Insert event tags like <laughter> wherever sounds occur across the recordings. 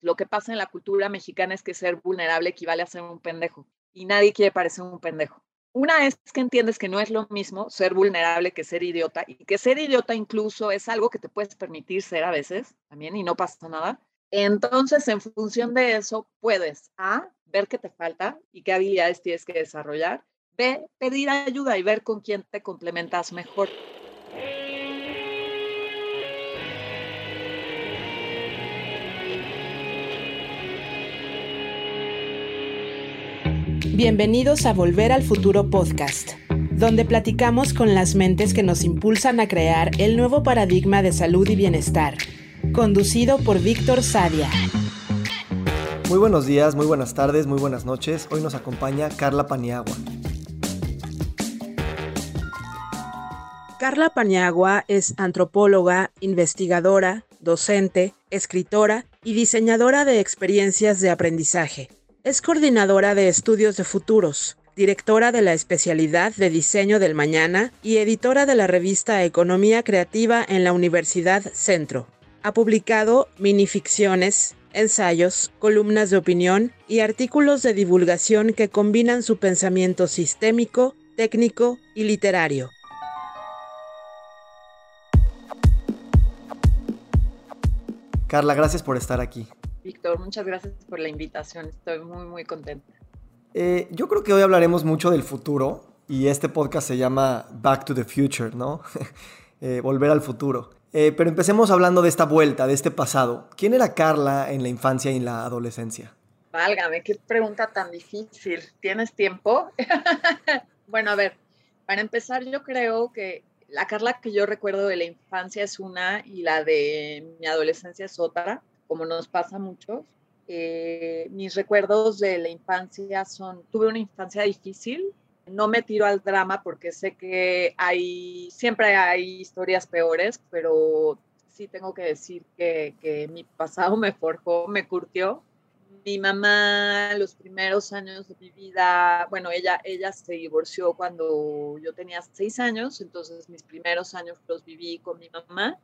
Lo que pasa en la cultura mexicana es que ser vulnerable equivale a ser un pendejo y nadie quiere parecer un pendejo. Una es que entiendes que no es lo mismo ser vulnerable que ser idiota y que ser idiota incluso es algo que te puedes permitir ser a veces también y no pasa nada. Entonces, en función de eso, puedes A, ver qué te falta y qué habilidades tienes que desarrollar. B, pedir ayuda y ver con quién te complementas mejor. Bienvenidos a Volver al Futuro Podcast, donde platicamos con las mentes que nos impulsan a crear el nuevo paradigma de salud y bienestar, conducido por Víctor Sadia. Muy buenos días, muy buenas tardes, muy buenas noches. Hoy nos acompaña Carla Paniagua. Carla Paniagua es antropóloga, investigadora, docente, escritora y diseñadora de experiencias de aprendizaje. Es coordinadora de estudios de futuros, directora de la especialidad de diseño del mañana y editora de la revista Economía Creativa en la Universidad Centro. Ha publicado minificciones, ensayos, columnas de opinión y artículos de divulgación que combinan su pensamiento sistémico, técnico y literario. Carla, gracias por estar aquí. Víctor, muchas gracias por la invitación. Estoy muy, muy contenta. Eh, yo creo que hoy hablaremos mucho del futuro y este podcast se llama Back to the Future, ¿no? <laughs> Eh, volver al futuro. Eh, pero empecemos hablando de esta vuelta, de este pasado. ¿Quién era Carla en la infancia y en la adolescencia? Válgame, qué pregunta tan difícil. ¿Tienes tiempo? <laughs> bueno, a ver, para empezar, yo creo que la Carla que yo recuerdo de la infancia es una y la de mi adolescencia es otra como nos pasa a muchos. Eh, mis recuerdos de la infancia son, tuve una infancia difícil, no me tiro al drama porque sé que hay, siempre hay historias peores, pero sí tengo que decir que, que mi pasado me forjó, me curtió. Mi mamá, los primeros años de mi vida, bueno, ella, ella se divorció cuando yo tenía seis años, entonces mis primeros años los viví con mi mamá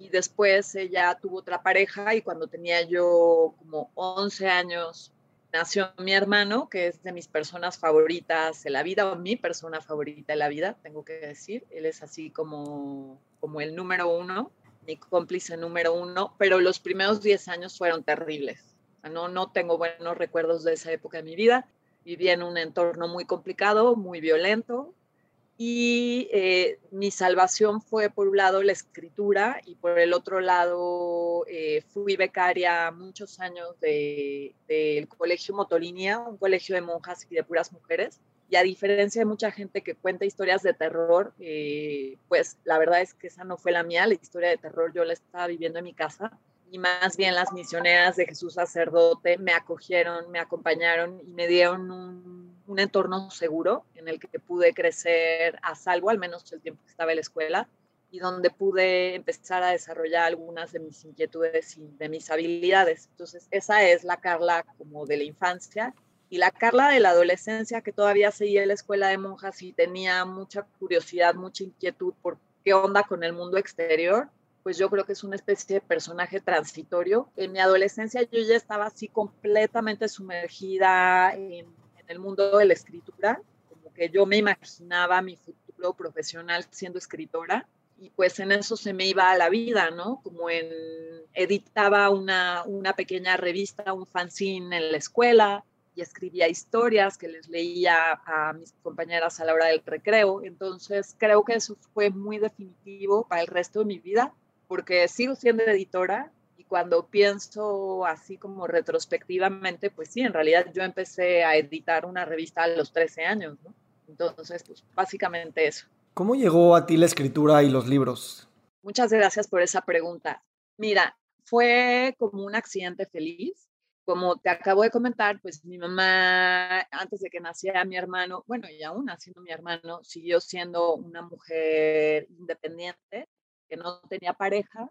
y después ella tuvo otra pareja y cuando tenía yo como 11 años nació mi hermano, que es de mis personas favoritas de la vida, o mi persona favorita de la vida, tengo que decir. Él es así como, como el número uno, mi cómplice número uno, pero los primeros 10 años fueron terribles. no, no tengo buenos recuerdos de esa época de mi vida. Viví en un entorno muy complicado, muy violento, y eh, mi salvación fue por un lado la escritura y por el otro lado eh, fui becaria muchos años del Colegio Motolinia, un colegio de monjas y de puras mujeres. Y a diferencia de mucha gente que cuenta historias de terror, eh, pues la verdad es que esa no fue la mía, la historia de terror yo la estaba viviendo en mi casa y más bien las misioneras de Jesús sacerdote me acogieron, me acompañaron y me dieron un un entorno seguro en el que pude crecer a salvo, al menos el tiempo que estaba en la escuela, y donde pude empezar a desarrollar algunas de mis inquietudes y de mis habilidades. Entonces, esa es la Carla como de la infancia. Y la Carla de la adolescencia, que todavía seguía en la escuela de monjas y tenía mucha curiosidad, mucha inquietud por qué onda con el mundo exterior, pues yo creo que es una especie de personaje transitorio. En mi adolescencia yo ya estaba así completamente sumergida en el mundo de la escritura, como que yo me imaginaba mi futuro profesional siendo escritora y pues en eso se me iba a la vida, ¿no? Como en, editaba una, una pequeña revista, un fanzine en la escuela y escribía historias que les leía a mis compañeras a la hora del recreo. Entonces creo que eso fue muy definitivo para el resto de mi vida porque sigo siendo editora cuando pienso así como retrospectivamente, pues sí, en realidad yo empecé a editar una revista a los 13 años, ¿no? Entonces, pues básicamente eso. ¿Cómo llegó a ti la escritura y los libros? Muchas gracias por esa pregunta. Mira, fue como un accidente feliz. Como te acabo de comentar, pues mi mamá, antes de que naciera mi hermano, bueno, y aún naciendo mi hermano, siguió siendo una mujer independiente, que no tenía pareja,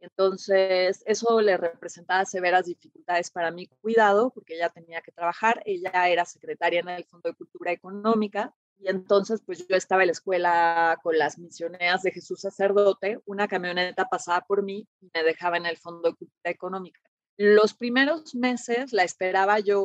entonces, eso le representaba severas dificultades para mi cuidado, porque ella tenía que trabajar, ella era secretaria en el Fondo de Cultura Económica, y entonces, pues yo estaba en la escuela con las misioneras de Jesús Sacerdote, una camioneta pasaba por mí y me dejaba en el Fondo de Cultura Económica. Los primeros meses la esperaba yo,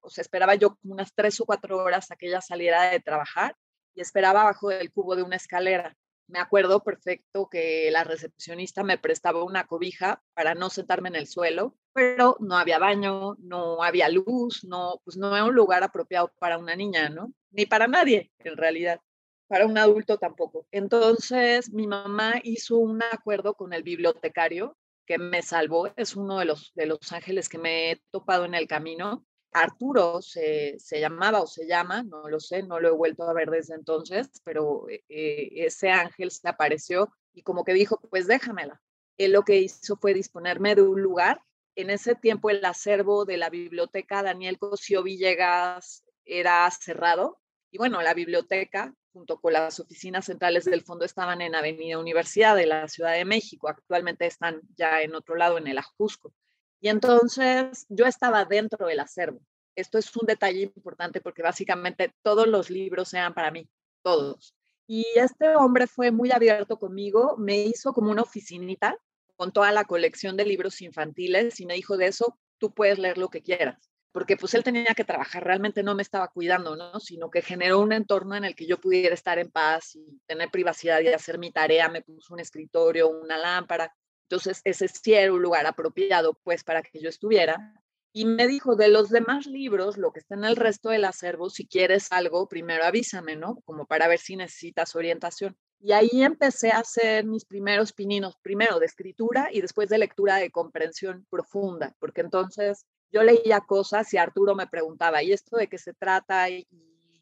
o sea, esperaba yo unas tres o cuatro horas a que ella saliera de trabajar y esperaba abajo del cubo de una escalera. Me acuerdo perfecto que la recepcionista me prestaba una cobija para no sentarme en el suelo, pero no había baño, no había luz, no, pues no era un lugar apropiado para una niña, ¿no? Ni para nadie, en realidad para un adulto tampoco. Entonces, mi mamá hizo un acuerdo con el bibliotecario que me salvó, es uno de los, de los ángeles que me he topado en el camino. Arturo se, se llamaba o se llama, no lo sé, no lo he vuelto a ver desde entonces, pero eh, eh, ese ángel se apareció y como que dijo, pues déjamela. Él lo que hizo fue disponerme de un lugar. En ese tiempo el acervo de la biblioteca Daniel Cosío Villegas era cerrado y bueno, la biblioteca junto con las oficinas centrales del fondo estaban en Avenida Universidad de la Ciudad de México. Actualmente están ya en otro lado, en el Ajusco. Y entonces yo estaba dentro del acervo. Esto es un detalle importante porque básicamente todos los libros eran para mí, todos. Y este hombre fue muy abierto conmigo, me hizo como una oficinita con toda la colección de libros infantiles y me dijo de eso, tú puedes leer lo que quieras porque pues él tenía que trabajar, realmente no me estaba cuidando, ¿no? Sino que generó un entorno en el que yo pudiera estar en paz y tener privacidad y hacer mi tarea, me puso un escritorio, una lámpara, entonces ese sí era un lugar apropiado pues para que yo estuviera. Y me dijo, de los demás libros, lo que está en el resto del acervo, si quieres algo, primero avísame, ¿no? Como para ver si necesitas orientación. Y ahí empecé a hacer mis primeros pininos, primero de escritura y después de lectura de comprensión profunda, porque entonces yo leía cosas y Arturo me preguntaba, ¿y esto de qué se trata? ¿Y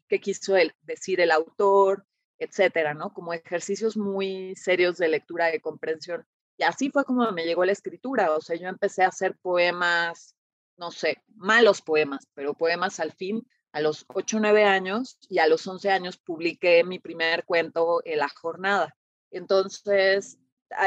qué quiso decir el autor? Etcétera, ¿no? Como ejercicios muy serios de lectura, de comprensión. Y así fue como me llegó la escritura. O sea, yo empecé a hacer poemas, no sé, malos poemas, pero poemas al fin a los 8 o 9 años y a los 11 años publiqué mi primer cuento, La Jornada. Entonces,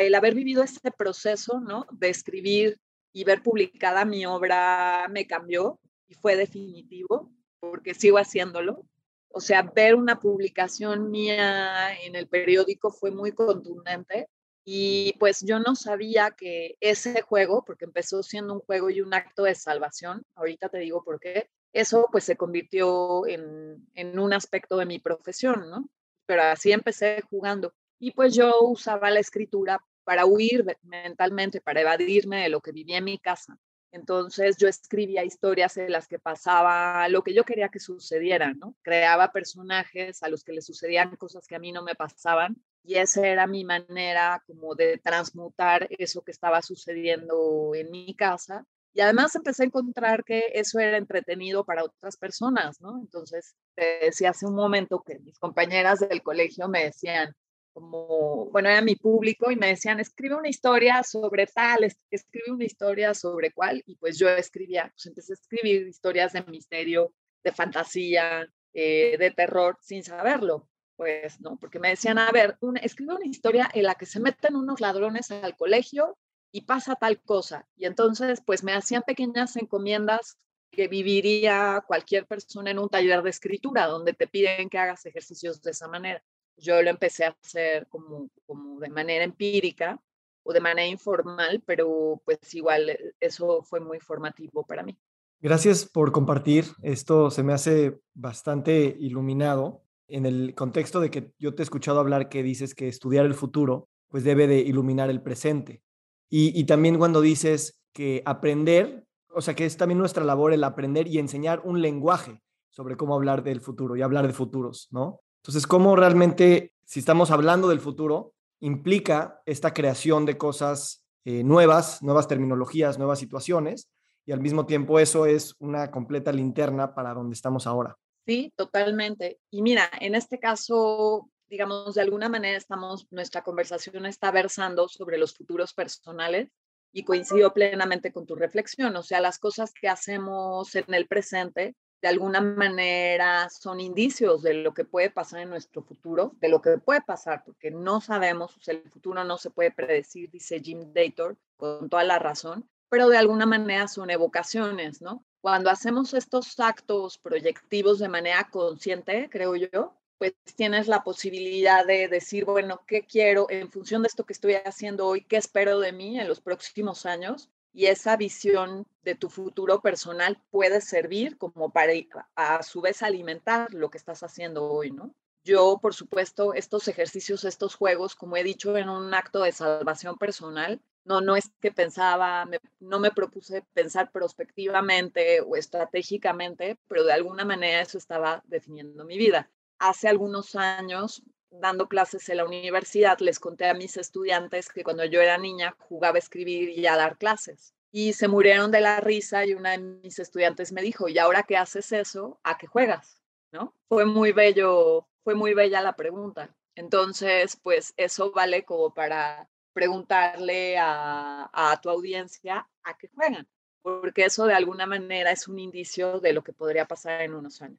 el haber vivido ese proceso, ¿no? De escribir y ver publicada mi obra me cambió y fue definitivo porque sigo haciéndolo. O sea, ver una publicación mía en el periódico fue muy contundente y pues yo no sabía que ese juego, porque empezó siendo un juego y un acto de salvación, ahorita te digo por qué, eso pues se convirtió en, en un aspecto de mi profesión, ¿no? Pero así empecé jugando. Y pues yo usaba la escritura para huir mentalmente, para evadirme de lo que vivía en mi casa. Entonces yo escribía historias en las que pasaba lo que yo quería que sucediera, ¿no? Creaba personajes a los que les sucedían cosas que a mí no me pasaban y esa era mi manera como de transmutar eso que estaba sucediendo en mi casa. Y además empecé a encontrar que eso era entretenido para otras personas, ¿no? Entonces, te decía hace un momento que mis compañeras del colegio me decían, como, bueno, era mi público y me decían, escribe una historia sobre tal, escribe una historia sobre cuál, y pues yo escribía, pues empecé a escribir historias de misterio, de fantasía, eh, de terror, sin saberlo, pues, ¿no? Porque me decían, a ver, una, escribe una historia en la que se meten unos ladrones al colegio y pasa tal cosa, y entonces, pues me hacían pequeñas encomiendas que viviría cualquier persona en un taller de escritura, donde te piden que hagas ejercicios de esa manera yo lo empecé a hacer como, como de manera empírica o de manera informal, pero pues igual eh, eso fue muy formativo para mí. Gracias por compartir. Esto se me hace bastante iluminado en el contexto de que yo te he escuchado hablar que dices que estudiar el futuro pues debe de iluminar el presente. Y, también cuando dices que aprender, o sea que es también nuestra labor el aprender y enseñar un lenguaje sobre cómo hablar del futuro y hablar de futuros, ¿no? Entonces, ¿cómo realmente, si estamos hablando del futuro, implica esta creación de cosas eh, nuevas, nuevas terminologías, nuevas situaciones, y al mismo tiempo eso es una completa linterna para donde estamos ahora? Sí, totalmente. Y mira, en este caso, digamos, de alguna manera estamos, nuestra conversación está versando sobre los futuros personales y coincido plenamente con tu reflexión, o sea, las cosas que hacemos en el presente de alguna manera son indicios de lo que puede pasar en nuestro futuro, de lo que puede pasar, porque no sabemos, o el futuro no se puede predecir, dice Jim Dator, con toda la razón, pero de alguna manera son evocaciones, ¿no? Cuando hacemos estos actos proyectivos de manera consciente, creo yo, pues tienes la posibilidad de decir, bueno, ¿qué quiero en función de esto que estoy haciendo hoy? ¿Qué espero de mí en los próximos años? y esa visión de tu futuro personal puede servir como para a su vez alimentar lo que estás haciendo hoy, ¿no? Yo, por supuesto, estos ejercicios, estos juegos, como he dicho, en un acto de salvación personal, no, no es que pensaba, no me propuse pensar prospectivamente o estratégicamente, pero de alguna manera eso estaba definiendo mi vida. Hace algunos años, dando clases en la universidad, les conté a mis estudiantes que cuando yo era niña jugaba a escribir y a dar clases. Y se murieron de la risa y una de mis estudiantes me dijo, ¿y ahora qué haces eso? ¿A qué juegas? ¿No? Fue muy bello fue muy bella la pregunta. Entonces, pues eso vale como para preguntarle a, tu audiencia a qué juegan, porque eso de alguna manera es un indicio de lo que podría pasar en unos años.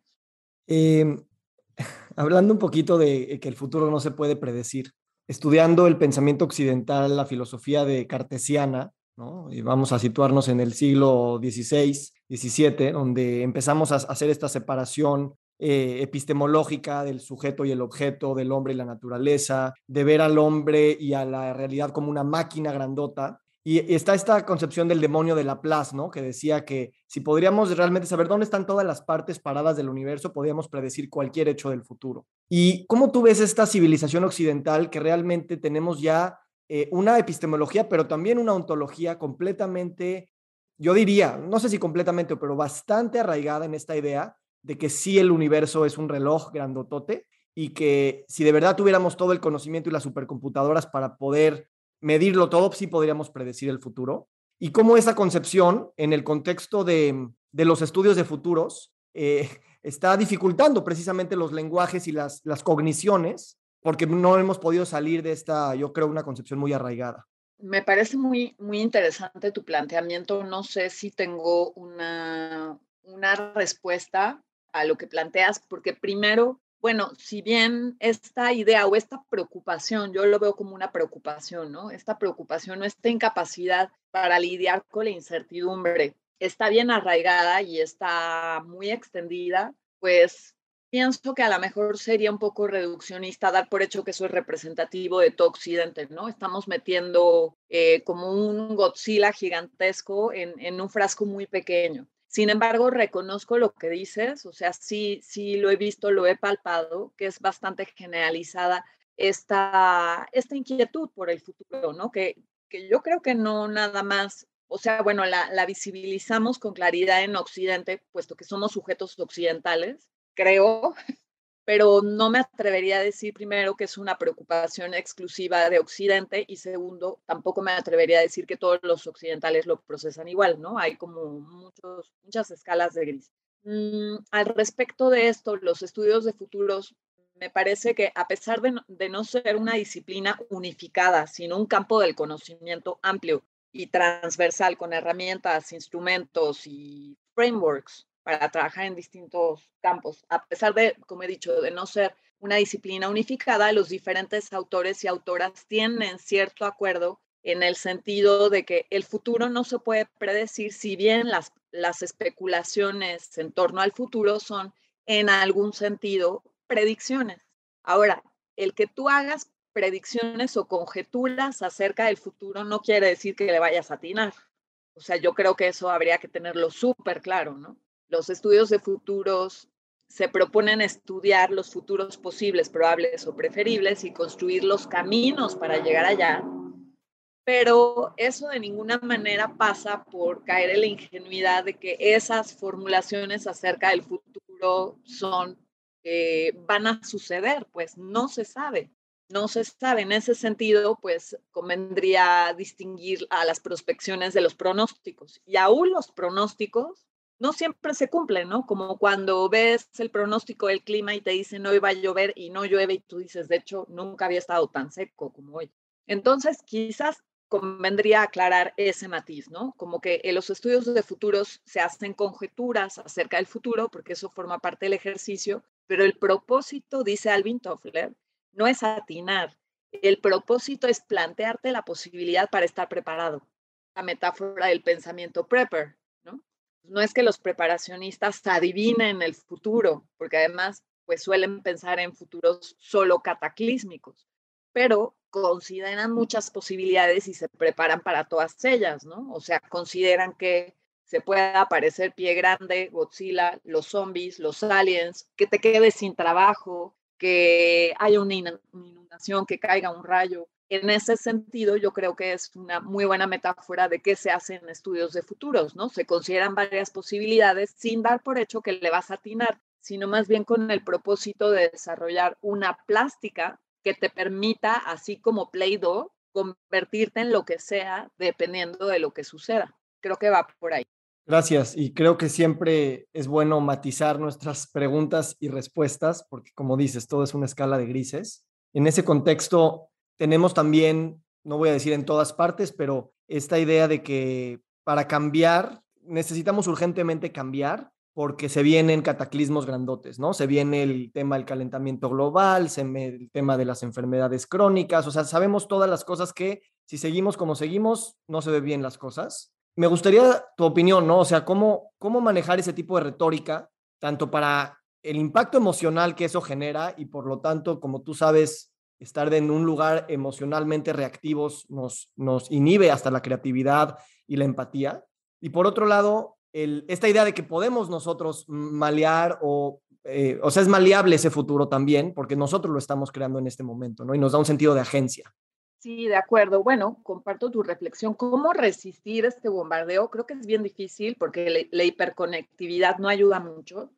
Em, <laughs> hablando un poquito de que el futuro no se puede predecir, estudiando el pensamiento occidental, la filosofía de cartesiana, ¿no? y vamos a situarnos en el siglo XVI, XVII, donde empezamos a hacer esta separación eh, epistemológica del sujeto y el objeto, del hombre y la naturaleza, de ver al hombre y a la realidad como una máquina grandota. Y está esta concepción del demonio de Laplace, ¿no? Que decía que si podríamos realmente saber dónde están todas las partes paradas del universo, podríamos predecir cualquier hecho del futuro. ¿Y cómo tú ves esta civilización occidental que realmente tenemos ya eh, una epistemología, pero también una ontología completamente, yo diría, no sé si completamente, pero bastante arraigada en esta idea de que sí el universo es un reloj grandotote y que si de verdad tuviéramos todo el conocimiento y las supercomputadoras para poder medirlo todo, sí podríamos predecir el futuro. Y cómo esa concepción en el contexto de, los estudios de futuros eh, <laughs> está dificultando precisamente los lenguajes y las, las cogniciones, porque no hemos podido salir de esta, yo creo, una concepción muy arraigada. Me parece muy, muy interesante tu planteamiento. No sé si tengo una, una respuesta a lo que planteas, porque primero, bueno, si bien esta idea o esta preocupación, yo lo veo como una preocupación, ¿no? Esta preocupación o esta incapacidad para lidiar con la incertidumbre está bien arraigada y está muy extendida, pues pienso que a lo mejor sería un poco reduccionista dar por hecho que eso es representativo de todo Occidente, ¿no? Estamos metiendo eh, como un Godzilla gigantesco en, en un frasco muy pequeño. Sin embargo, reconozco lo que dices, o sea, sí, sí lo he visto, lo he palpado, que es bastante generalizada esta, esta inquietud por el futuro, ¿no? Que, que yo creo que no nada más, o sea, bueno, la, la visibilizamos con claridad en Occidente, puesto que somos sujetos occidentales, creo, <laughs> pero no me atrevería a decir primero que es una preocupación exclusiva de Occidente y segundo, tampoco me atrevería a decir que todos los occidentales lo procesan igual, ¿no? Hay como muchas escalas de gris. Mm, al respecto de esto, los estudios de futuros me parece que a pesar de no ser una disciplina unificada, sino un campo del conocimiento amplio y transversal con herramientas, instrumentos y frameworks para trabajar en distintos campos. A pesar de, como he dicho, de no ser una disciplina unificada, los diferentes autores y autoras tienen cierto acuerdo en el sentido de que el futuro no se puede predecir, si bien las, las especulaciones en torno al futuro son en algún sentido predicciones. Ahora, el que tú hagas predicciones o conjeturas acerca del futuro no quiere decir que le vayas a atinar. O sea, yo creo que eso habría que tenerlo súper claro, ¿no? Los estudios de futuros se proponen estudiar los futuros posibles, probables o preferibles y construir los caminos para llegar allá, pero eso de ninguna manera pasa por caer en la ingenuidad de que esas formulaciones acerca del futuro son, eh, van a suceder, pues no se sabe. No se sabe. En ese sentido, pues convendría distinguir a las prospecciones de los pronósticos. Y aún los pronósticos no siempre se cumple, ¿no? Como cuando ves el pronóstico del clima y te dicen hoy va a llover y no llueve y tú dices, de hecho, nunca había estado tan seco como hoy. Entonces, quizás convendría aclarar ese matiz, ¿no? Como que en los estudios de futuros se hacen conjeturas acerca del futuro, porque eso forma parte del ejercicio, pero el propósito, dice Alvin Toffler, no es atinar. El propósito es plantearte la posibilidad para estar preparado. La metáfora del pensamiento prepper, no es que los preparacionistas adivinen el futuro, porque además pues suelen pensar en futuros solo cataclísmicos. pero consideran muchas posibilidades y se preparan para todas ellas, ¿no? O sea, consideran que se puede aparecer pie grande, Godzilla, los zombies, los aliens, que te quedes sin trabajo, que haya una inundación, que caiga un rayo. En ese sentido, yo creo que es una muy buena metáfora de qué se hace en estudios de futuros, ¿no? Se consideran varias posibilidades sin dar por hecho que le vas a atinar, sino más bien con el propósito de desarrollar una plástica que te permita, así como Play-Doh, convertirte en lo que sea dependiendo de lo que suceda. Creo que va por ahí. Gracias. Y creo que siempre es bueno matizar nuestras preguntas y respuestas, porque como dices, todo es una escala de grises. En ese contexto, tenemos también, no voy a decir en todas partes, pero esta idea de que para cambiar, necesitamos urgentemente cambiar porque se vienen cataclismos grandotes, ¿no? Se viene el tema del calentamiento global, se me, el tema de las enfermedades crónicas, o sea, sabemos todas las cosas que si seguimos como seguimos, no se ve bien las cosas. Me gustaría tu opinión, ¿no? O sea, ¿cómo, cómo manejar ese tipo de retórica, tanto para el impacto emocional que eso genera y por lo tanto, como tú sabes, estar en un lugar emocionalmente reactivos nos, nos inhibe hasta la creatividad y la empatía. Y por otro lado, esta idea de que podemos nosotros malear o, eh, o sea, es maleable ese futuro también, porque nosotros lo estamos creando en este momento, ¿no? Y nos da un sentido de agencia. Sí, de acuerdo. Bueno, comparto tu reflexión. ¿Cómo resistir este bombardeo? Creo que es bien difícil porque la hiperconectividad no ayuda mucho.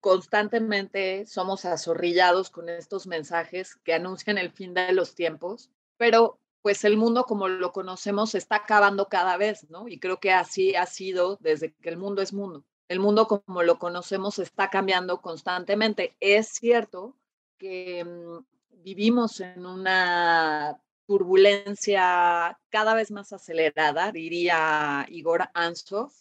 Constantemente somos azorrillados con estos mensajes que anuncian el fin de los tiempos, pero pues el mundo como lo conocemos está acabando cada vez, ¿no? Y creo que así ha sido desde que el mundo es mundo. El mundo como lo conocemos está cambiando constantemente. Es cierto que mm, vivimos en una turbulencia cada vez más acelerada, diría Igor Ansov,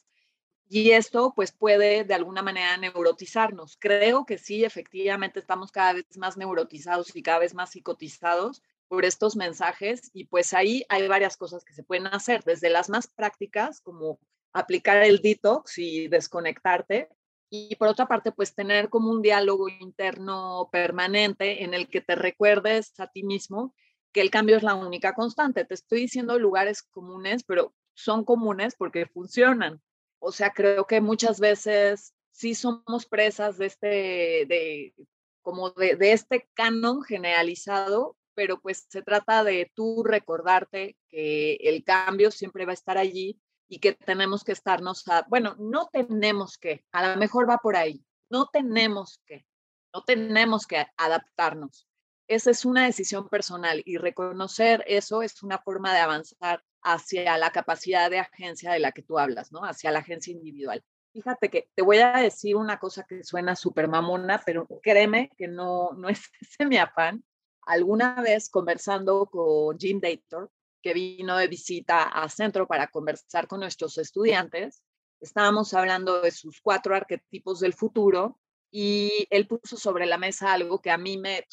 y esto pues puede de alguna manera neurotizarnos. Creo que sí, efectivamente estamos cada vez más neurotizados y cada vez más psicotizados por estos mensajes y pues ahí hay varias cosas que se pueden hacer, desde las más prácticas como aplicar el detox y desconectarte y por otra parte pues tener como un diálogo interno permanente en el que te recuerdes a ti mismo que el cambio es la única constante. Te estoy diciendo lugares comunes, pero son comunes porque funcionan. O sea, creo que muchas veces sí somos presas de este, de, como de, este canon generalizado pero pues se trata de tú recordarte que el cambio siempre va a estar allí y que tenemos que estarnos, a, bueno, no tenemos que, a lo mejor va por ahí, no tenemos que, no tenemos que adaptarnos. Esa es una decisión personal y reconocer eso es una forma de avanzar hacia la capacidad de agencia de la que tú hablas, ¿no? Hacia la agencia individual. Fíjate que te voy a decir una cosa que suena súper mamona, pero créeme que no, no es <laughs> ese mi afán alguna vez conversando con Jim Dator, que vino de visita a Centro para conversar con nuestros estudiantes, estábamos hablando de sus cuatro arquetipos del futuro y él puso sobre la mesa algo que a mí me,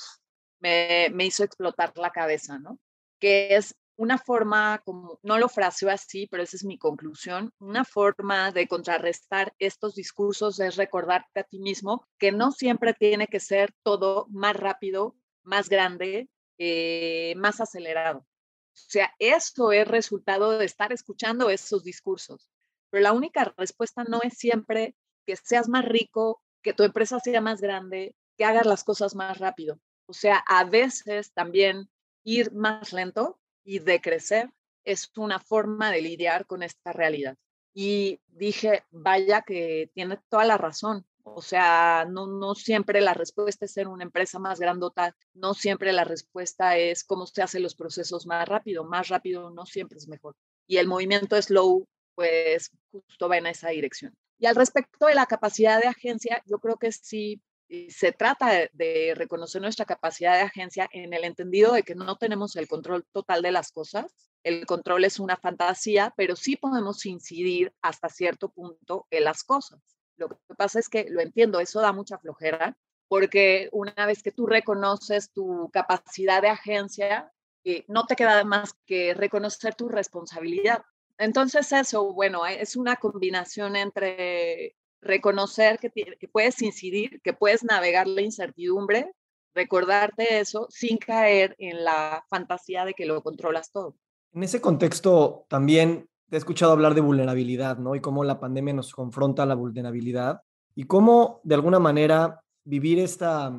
me, me hizo explotar la cabeza, ¿no? Que es una forma, como no lo fraseó así, pero esa es mi conclusión, una forma de contrarrestar estos discursos es recordarte a ti mismo que no siempre tiene que ser todo más rápido más grande, eh, más acelerado. O sea, esto es resultado de estar escuchando esos discursos. Pero la única respuesta no es siempre que seas más rico, que tu empresa sea más grande, que hagas las cosas más rápido. O sea, a veces también ir más lento y decrecer es una forma de lidiar con esta realidad. Y dije, vaya que tiene toda la razón. O sea, no, no siempre la respuesta es ser una empresa más grandota, no siempre la respuesta es cómo se hacen los procesos más rápido, más rápido no siempre es mejor. Y el movimiento slow, pues justo va en esa dirección. Y al respecto de la capacidad de agencia, yo creo que sí se trata de, reconocer nuestra capacidad de agencia en el entendido de que no tenemos el control total de las cosas. El control es una fantasía, pero sí podemos incidir hasta cierto punto en las cosas. Lo que pasa es que lo entiendo, eso da mucha flojera, porque una vez que tú reconoces tu capacidad de agencia, eh, no te queda más que reconocer tu responsabilidad. Entonces eso, bueno, es una combinación entre reconocer que, puedes incidir, que puedes navegar la incertidumbre recordarte eso sin caer en la fantasía de que lo controlas todo. En ese contexto también te he escuchado hablar de vulnerabilidad, ¿no? Y cómo la pandemia nos confronta a la vulnerabilidad y cómo de alguna manera vivir esta,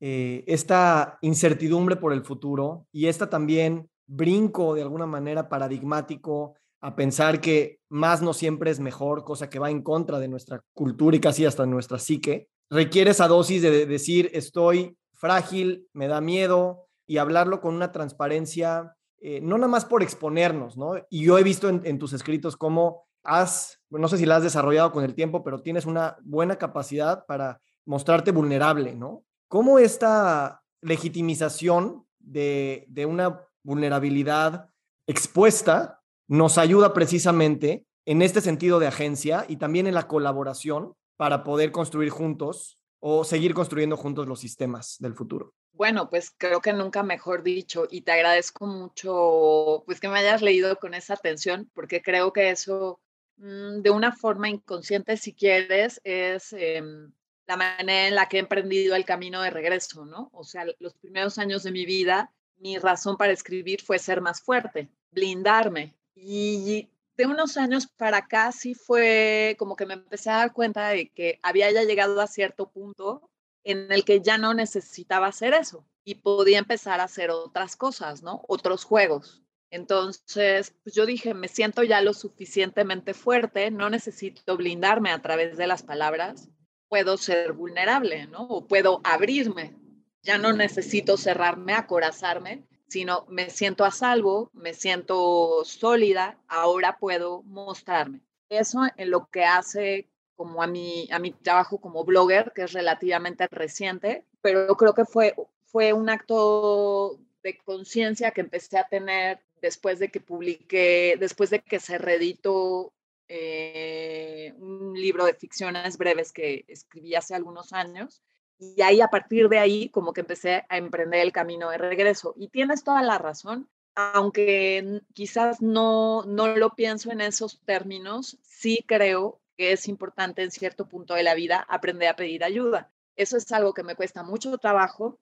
eh, esta incertidumbre por el futuro y esta también brinco de alguna manera paradigmático a pensar que más no siempre es mejor, cosa que va en contra de nuestra cultura y casi hasta nuestra psique, requiere esa dosis de decir estoy frágil, me da miedo y hablarlo con una transparencia, eh, no nada más por exponernos, ¿no? Y yo he visto en, tus escritos cómo has, no sé si la has desarrollado con el tiempo, pero tienes una buena capacidad para mostrarte vulnerable, ¿no? ¿Cómo esta legitimización de, de una vulnerabilidad expuesta nos ayuda precisamente en este sentido de agencia y también en la colaboración para poder construir juntos o seguir construyendo juntos los sistemas del futuro? Bueno, pues creo que nunca mejor dicho y te agradezco mucho pues que me hayas leído con esa atención porque creo que eso mm, de una forma inconsciente si quieres es em, la manera en la que he emprendido el camino de regreso, ¿no? O sea, los primeros años de mi vida mi razón para escribir fue ser más fuerte, blindarme y de unos años para acá sí fue como que me empecé a dar cuenta de que había ya llegado a cierto punto en el que ya no necesitaba hacer eso y podía empezar a hacer otras cosas, ¿no? Otros juegos. Entonces, pues yo dije, me siento ya lo suficientemente fuerte, no necesito blindarme a través de las palabras, puedo ser vulnerable, ¿no? O puedo abrirme, ya no necesito cerrarme, acorazarme, sino me siento a salvo, me siento sólida, ahora puedo mostrarme. Eso en lo que hace como a mi, a mi trabajo como blogger, que es relativamente reciente, pero creo que fue, fue un acto de conciencia que empecé a tener después de que publiqué, después de que se reeditó eh, un libro de ficciones breves que escribí hace algunos años y ahí a partir de ahí como que empecé a emprender el camino de regreso. Y tienes toda la razón, aunque quizás no, no lo pienso en esos términos, sí creo que es importante en cierto punto de la vida aprender a pedir ayuda. Eso es algo que me cuesta mucho trabajo,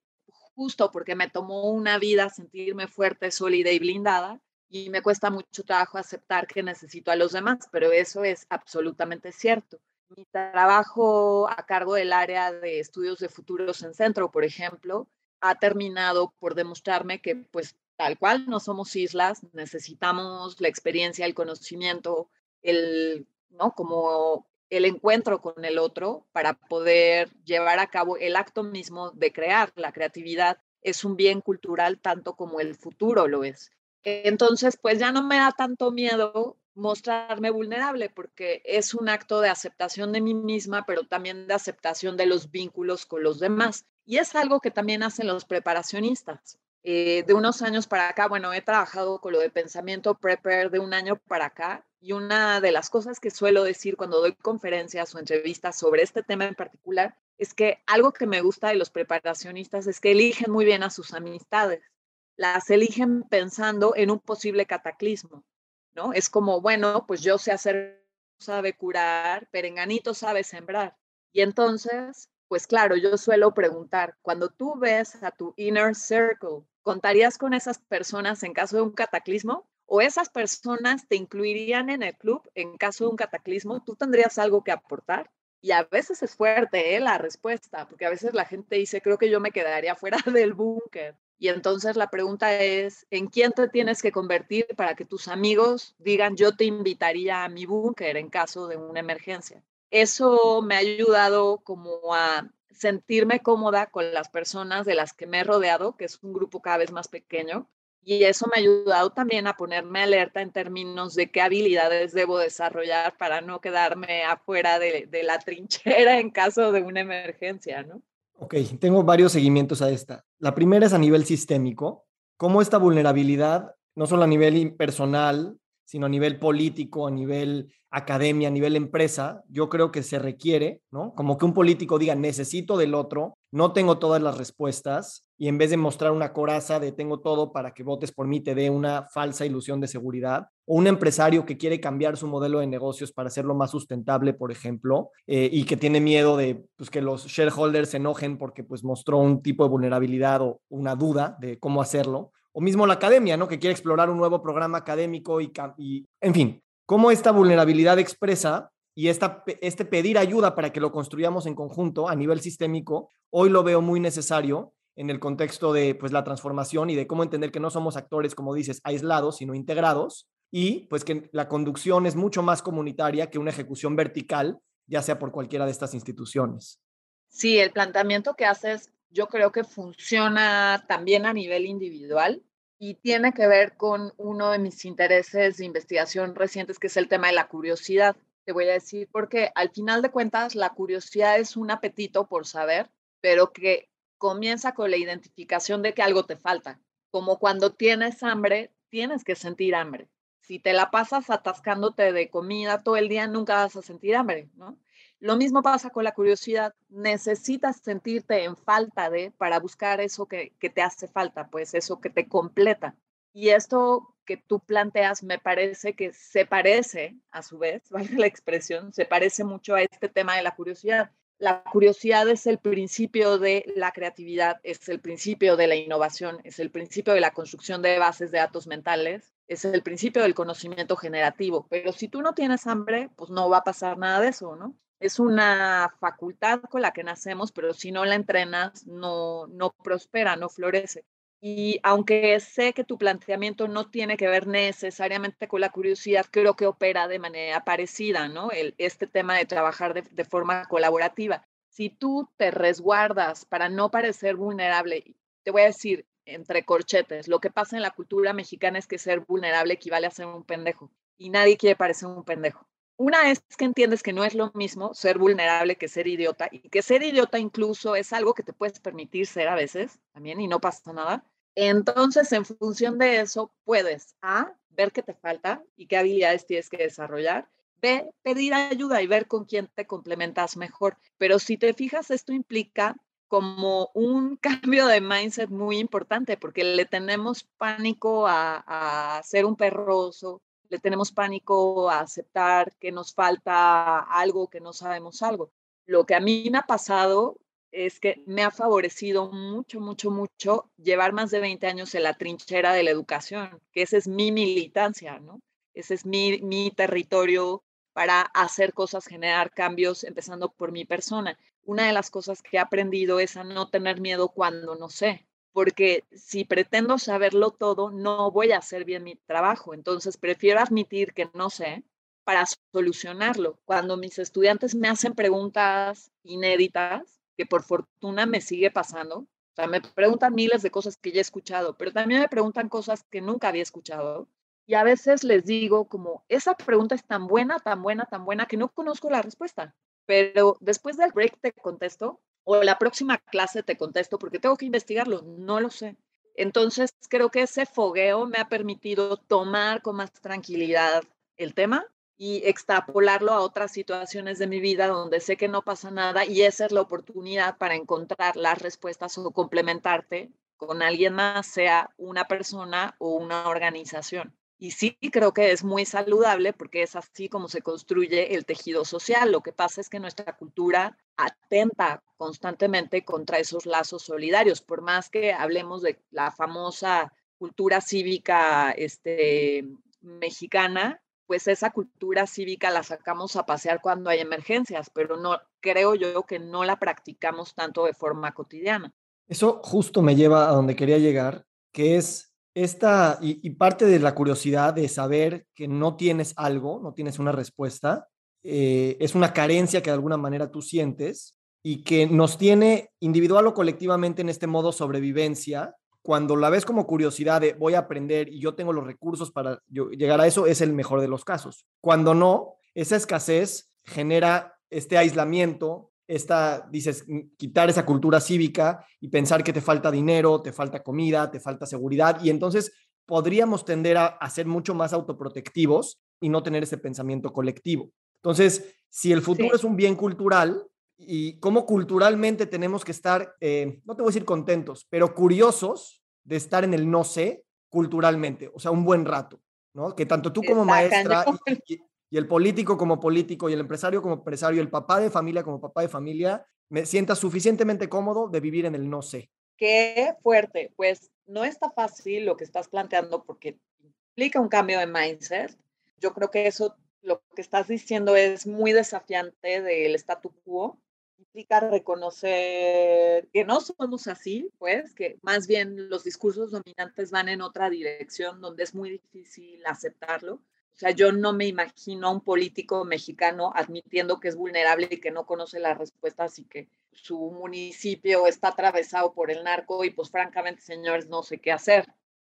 justo porque me tomó una vida sentirme fuerte, sólida y blindada, y me cuesta mucho trabajo aceptar que necesito a los demás, pero eso es absolutamente cierto. Mi trabajo a cargo del área de estudios de futuros en centro, por ejemplo, ha terminado por demostrarme que pues tal cual no somos islas, necesitamos la experiencia, el conocimiento, el, ¿no? Como el encuentro con el otro para poder llevar a cabo el acto mismo de crear. La creatividad es un bien cultural tanto como el futuro lo es. Entonces, pues ya no me da tanto miedo mostrarme vulnerable porque es un acto de aceptación de mí misma, pero también de aceptación de los vínculos con los demás. Y es algo que también hacen los preparacionistas. Eh, de unos años para acá, bueno, he trabajado con lo de pensamiento prepper de un año para acá y una de las cosas que suelo decir cuando doy conferencias o entrevistas sobre este tema en particular es que algo que me gusta de los preparacionistas es que eligen muy bien a sus amistades. Las eligen pensando en un posible cataclismo. Es como, bueno, pues yo sé hacer, sabe curar, Perenganito sabe sembrar. Y entonces, pues claro, yo suelo preguntar, cuando tú ves a tu inner circle, ¿contarías con esas personas en caso de un cataclismo? ¿O esas personas te incluirían en el club en caso de un cataclismo? ¿Tú tendrías algo que aportar? Y a veces es fuerte ¿eh? la respuesta, porque a veces la gente dice, creo que yo me quedaría fuera <laughs> del búnker. Y entonces la pregunta es, ¿en quién te tienes que convertir para que tus amigos digan, yo te invitaría a mi búnker en caso de una emergencia? Eso me ha ayudado como a sentirme cómoda con las personas de las que me he rodeado, que es un grupo cada vez más pequeño. Y eso me ha ayudado también a ponerme alerta en términos de qué habilidades debo desarrollar para no quedarme afuera de, de la trinchera en caso de una emergencia, ¿no? Ok, tengo varios seguimientos a esta. La primera es a nivel sistémico, cómo esta vulnerabilidad, no solo a nivel personal, sino a nivel político, a nivel academia, a nivel empresa, yo creo que se requiere, ¿no? Como que un político diga, necesito del otro, no tengo todas las respuestas, y en vez de mostrar una coraza de tengo todo para que votes por mí, te dé una falsa ilusión de seguridad, o un empresario que quiere cambiar su modelo de negocios para hacerlo más sustentable, por ejemplo, eh, y que tiene miedo de pues, que los shareholders se enojen porque pues, mostró un tipo de vulnerabilidad o una duda de cómo hacerlo, o mismo la academia, ¿no? Que quiere explorar un nuevo programa académico y, en fin, cómo esta vulnerabilidad expresa y esta, este pedir ayuda para que lo construyamos en conjunto a nivel sistémico, hoy lo veo muy necesario en el contexto de pues, la transformación y de cómo entender que no somos actores, como dices, aislados, sino integrados, y pues que la conducción es mucho más comunitaria que una ejecución vertical, ya sea por cualquiera de estas instituciones. Sí, el planteamiento que haces yo creo que funciona también a nivel individual y tiene que ver con uno de mis intereses de investigación recientes, que es el tema de la curiosidad. Te voy a decir porque al final de cuentas la curiosidad es un apetito por saber, pero que comienza con la identificación de que algo te falta. Como cuando tienes hambre, tienes que sentir hambre. Si te la pasas atascándote de comida todo el día, nunca vas a sentir hambre, ¿no? Lo mismo pasa con la curiosidad. Necesitas sentirte en falta de para buscar eso que, te hace falta, pues eso que te completa. Y esto que tú planteas me parece que se parece, a su vez, <laughs> vale la expresión, se parece mucho a este tema de la curiosidad. La curiosidad es el principio de la creatividad, es el principio de la innovación, es el principio de la construcción de bases de datos mentales, es el principio del conocimiento generativo. Pero si tú no tienes hambre, pues no va a pasar nada de eso, ¿no? Es una facultad con la que nacemos, pero si no la entrenas, no, no prospera, no florece. Y aunque sé que tu planteamiento no tiene que ver necesariamente con la curiosidad, creo que opera de manera parecida, ¿no? Este tema de trabajar de, de forma colaborativa. Si tú te resguardas para no parecer vulnerable, te voy a decir, entre corchetes, lo que pasa en la cultura mexicana es que ser vulnerable equivale a ser un pendejo y nadie quiere parecer un pendejo una es que entiendes que no es lo mismo ser vulnerable que ser idiota y que ser idiota incluso es algo que te puedes permitir ser a veces también y no pasa nada. Entonces, en función de eso, puedes A, ver qué te falta y qué habilidades tienes que desarrollar. B, pedir ayuda y ver con quién te complementas mejor. Pero si te fijas, esto implica como un <laughs> cambio de mindset muy importante porque le tenemos pánico a, a ser un perroso, le tenemos pánico a aceptar que nos falta algo, que no sabemos algo. Lo que a mí me ha pasado es que me ha favorecido mucho, mucho, mucho llevar más de 20 años en la trinchera de la educación, que esa es mi militancia, ¿no? Ese es mi, mi territorio para hacer cosas, generar cambios, empezando por mi persona. Una de las cosas que he aprendido es a no tener miedo cuando no sé, porque si pretendo saberlo todo, no voy a hacer bien mi trabajo. Entonces, prefiero admitir que no sé para solucionarlo. Cuando mis estudiantes me hacen preguntas inéditas, que por fortuna me sigue pasando, me preguntan miles de cosas que ya he escuchado, pero también me preguntan cosas que nunca había escuchado. Y a veces les digo como, esa pregunta es tan buena, tan buena, tan buena, que no conozco la respuesta. Pero después del break te contesto o la próxima clase te contesto porque tengo que investigarlo, no lo sé. Entonces, creo que ese fogueo me ha permitido tomar con más tranquilidad el tema y extrapolarlo a otras situaciones de mi vida donde sé que no pasa nada y esa es la oportunidad para encontrar las respuestas o complementarte con alguien más, sea una persona o una organización. Y sí, creo que es muy saludable porque es así como se construye el tejido social. Lo que pasa es que nuestra cultura atenta constantemente contra esos lazos solidarios, por más que hablemos de la famosa cultura cívica este, mexicana, pues esa cultura cívica la sacamos a pasear cuando hay emergencias, pero no creo yo que no la practicamos tanto de forma cotidiana. Eso justo me lleva a donde quería llegar, que es esta, y, parte de la curiosidad de saber que no tienes algo, no tienes una respuesta, eh, es una carencia que de alguna manera tú sientes y que nos tiene individual o colectivamente en este modo sobrevivencia. Cuando la ves como curiosidad de voy a aprender y yo tengo los recursos para llegar a eso, es el mejor de los casos. Cuando no, esa escasez genera este aislamiento, esta, dices, quitar esa cultura cívica y pensar que te falta dinero, te falta comida, te falta seguridad, y entonces podríamos tender a, a ser mucho más autoprotectivos y no tener ese pensamiento colectivo. Entonces, si el futuro es un bien cultural y cómo culturalmente tenemos que estar, eh, no te voy a decir contentos, pero curiosos de estar en el no sé culturalmente, o sea, un buen rato, ¿no? Que tanto tú como maestra y, el político como político y el empresario como empresario, el papá de familia como papá de familia, me sienta suficientemente cómodo de vivir en el no sé. Qué fuerte, pues no está fácil lo que estás planteando porque implica un cambio de mindset. Yo creo que eso, lo que estás diciendo es muy desafiante del statu quo. Implica reconocer que no somos así, pues, que más bien los discursos dominantes van en otra dirección donde es muy difícil aceptarlo. O sea, yo no me imagino a un político mexicano admitiendo que es vulnerable y que no conoce las respuestas y que su municipio está atravesado por el narco y pues francamente, señores, no sé qué hacer.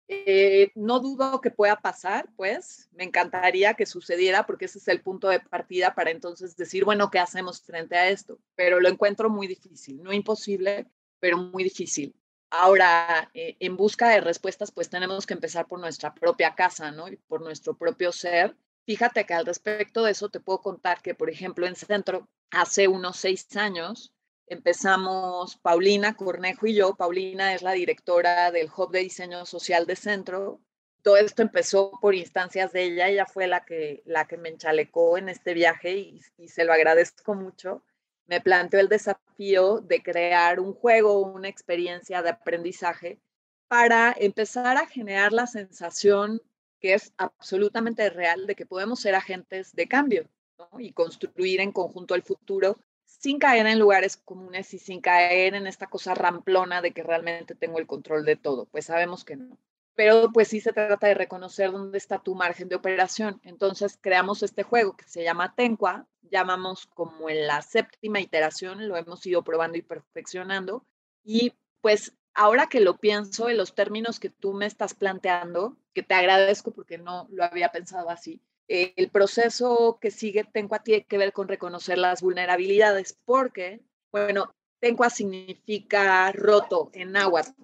Eh, no dudo que pueda pasar, pues me encantaría que sucediera porque ese es el punto de partida para entonces decir, bueno, ¿qué hacemos frente a esto? Pero lo encuentro muy difícil, no imposible, pero muy difícil. Ahora, eh, en busca de respuestas, pues tenemos que empezar por nuestra propia casa, ¿no? Y por nuestro propio ser. Fíjate que al respecto de eso te puedo contar que, por ejemplo, en Centro, hace unos seis años, empezamos Paulina Cornejo y yo. Paulina es la directora del Hub de Diseño Social de Centro. Todo esto empezó por instancias de ella. Ella fue la que, la que me enchalecó en este viaje y, y se lo agradezco mucho me planteó el desafío de crear un juego, una experiencia de aprendizaje para empezar a generar la sensación que es absolutamente real de que podemos ser agentes de cambio y construir en conjunto el futuro sin caer en lugares comunes y sin caer en esta cosa ramplona de que realmente tengo el control de todo. Pues sabemos que no pero pues sí se trata de reconocer dónde está tu margen de operación. Entonces creamos este juego que se llama Tencua, llamamos como en la séptima iteración, lo hemos ido probando y perfeccionando. Y pues ahora que lo pienso en los términos que tú me estás planteando, que te agradezco porque no lo había pensado así, el proceso que sigue Tencua tiene que ver con reconocer las vulnerabilidades, porque, bueno, Tencua significa roto en náhuatl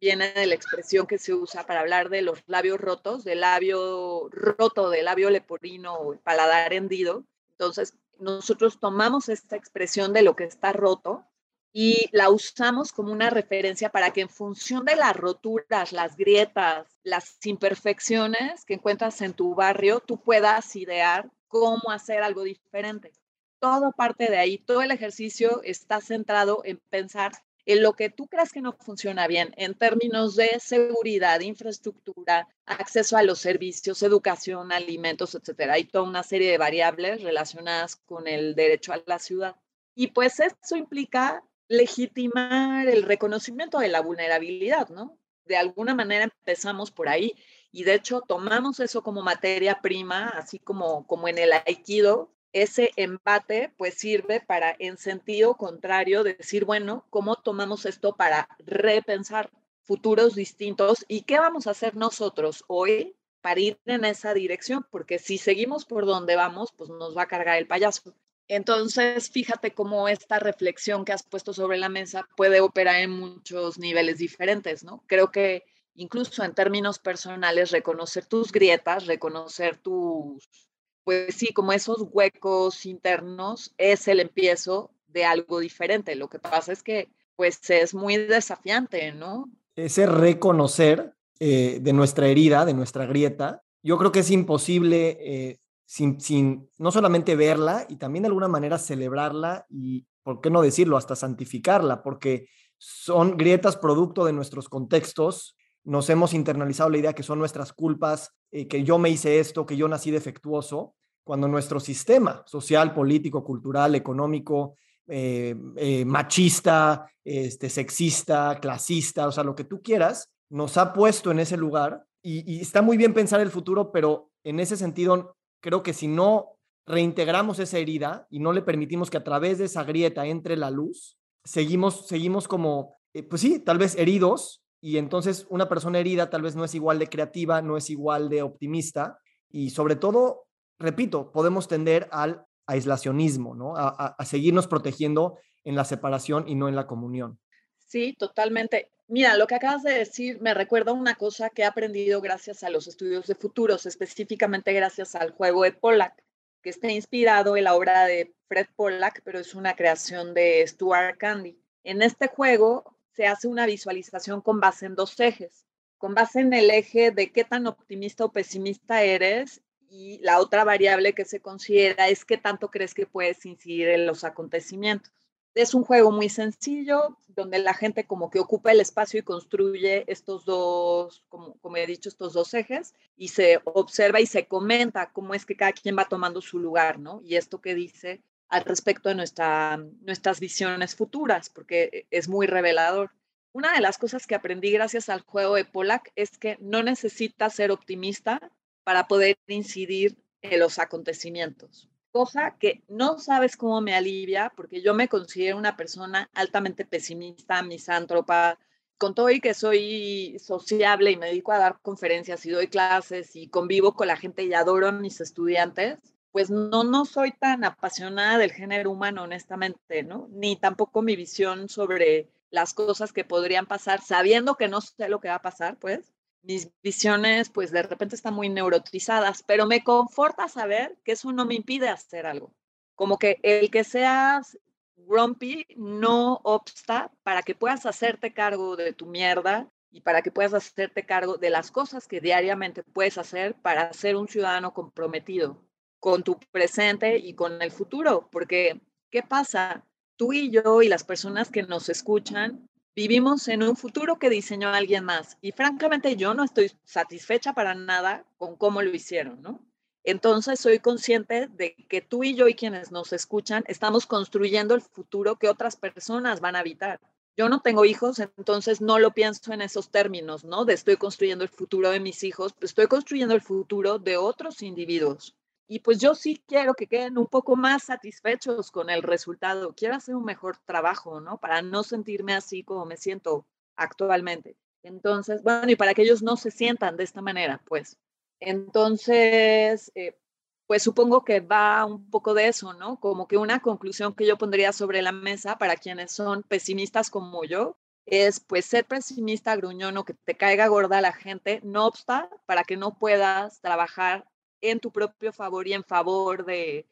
viene de la expresión que se usa para hablar de los labios rotos, del labio roto, del labio leporino el paladar hendido. Entonces, nosotros tomamos esta expresión de lo que está roto y la usamos como una referencia para que en función de las roturas, las grietas, las imperfecciones que encuentras en tu barrio, tú puedas idear cómo hacer algo diferente. Todo parte de ahí, todo el ejercicio está centrado en pensar en lo que tú creas que no funciona bien en términos de seguridad, infraestructura, acceso a los servicios, educación, alimentos, etcétera. Hay toda una serie de variables relacionadas con el derecho a la ciudad. Y pues eso implica legitimar el reconocimiento de la vulnerabilidad, ¿no? De alguna manera empezamos por ahí y de hecho tomamos eso como materia prima, así como, como en el aikido, ese empate pues sirve para en sentido contrario decir, bueno, ¿cómo tomamos esto para repensar futuros distintos y qué vamos a hacer nosotros hoy para ir en esa dirección? Porque si seguimos por donde vamos, pues nos va a cargar el payaso. Entonces, fíjate cómo esta reflexión que has puesto sobre la mesa puede operar en muchos niveles diferentes, ¿no? Creo que incluso en términos personales, reconocer tus grietas, reconocer tus pues sí, como esos huecos internos es el empiezo de algo diferente. Lo que pasa es que pues es muy desafiante, ¿no? Ese reconocer eh, de nuestra herida, de nuestra grieta, yo creo que es imposible eh, sin, sin no solamente verla y también de alguna manera celebrarla y, ¿por qué no decirlo?, hasta santificarla, porque son grietas producto de nuestros contextos, nos hemos internalizado la idea que son nuestras culpas, eh, que yo me hice esto, que yo nací defectuoso, cuando nuestro sistema social, político, cultural, económico, eh, eh, machista, este, sexista, clasista, o sea, lo que tú quieras, nos ha puesto en ese lugar y, está muy bien pensar el futuro, pero en ese sentido, creo que si no reintegramos esa herida y no le permitimos que a través de esa grieta entre la luz, seguimos, seguimos como, pues sí, tal vez heridos y entonces una persona herida tal vez no es igual de creativa, no es igual de optimista y sobre todo, repito, podemos tender al aislacionismo, ¿no? A, seguirnos protegiendo en la separación y no en la comunión. Sí, totalmente. Mira, lo que acabas de decir me recuerda una cosa que he aprendido gracias a los estudios de futuros, específicamente gracias al juego de Pollack, que está inspirado en la obra de Fred Pollack, pero es una creación de Stuart Candy. En este juego se hace una visualización con base en dos ejes, con base en el eje de qué tan optimista o pesimista eres y la otra variable que se considera es qué tanto crees que puedes incidir en los acontecimientos. Es un juego muy sencillo, donde la gente como que ocupa el espacio y construye estos dos, como, como he dicho, estos dos ejes, y se observa y se comenta cómo es que cada quien va tomando su lugar, ¿no? Y esto que dice al respecto de nuestra, nuestras visiones futuras, porque es muy revelador. Una de las cosas que aprendí gracias al juego de Pollack es que no necesitas ser optimista para poder incidir en los acontecimientos cosa que no sabes cómo me alivia, porque yo me considero una persona altamente pesimista, misántropa, con todo y que soy sociable y me dedico a dar conferencias y doy clases y convivo con la gente y adoro a mis estudiantes, pues no, no soy tan apasionada del género humano, honestamente, ¿no? Ni tampoco mi visión sobre las cosas que podrían pasar, sabiendo que no sé lo que va a pasar, pues, mis visiones pues de repente están muy neurotizadas, pero me conforta saber que eso no me impide hacer algo. Como que el que seas grumpy no obsta para que puedas hacerte cargo de tu mierda y para que puedas hacerte cargo de las cosas que diariamente puedes hacer para ser un ciudadano comprometido con tu presente y con el futuro. Porque, ¿qué pasa? Tú y yo y las personas que nos escuchan Vivimos en un futuro que diseñó alguien más y francamente yo no estoy satisfecha para nada con cómo lo hicieron, ¿no? Entonces soy consciente de que tú y yo y quienes nos escuchan estamos construyendo el futuro que otras personas van a habitar. Yo no tengo hijos, entonces no lo pienso en esos términos, ¿no? De estoy construyendo el futuro de mis hijos, estoy construyendo el futuro de otros individuos. Y pues yo sí quiero que queden un poco más satisfechos con el resultado. Quiero hacer un mejor trabajo, ¿no? Para no sentirme así como me siento actualmente. Entonces, bueno, y para que ellos no se sientan de esta manera, pues. Entonces, eh, pues supongo que va un poco de eso, ¿no? Como que una conclusión que yo pondría sobre la mesa para quienes son pesimistas como yo es pues ser pesimista, gruñón o que te caiga gorda la gente, no obsta para que no puedas trabajar en tu propio favor y en favor de,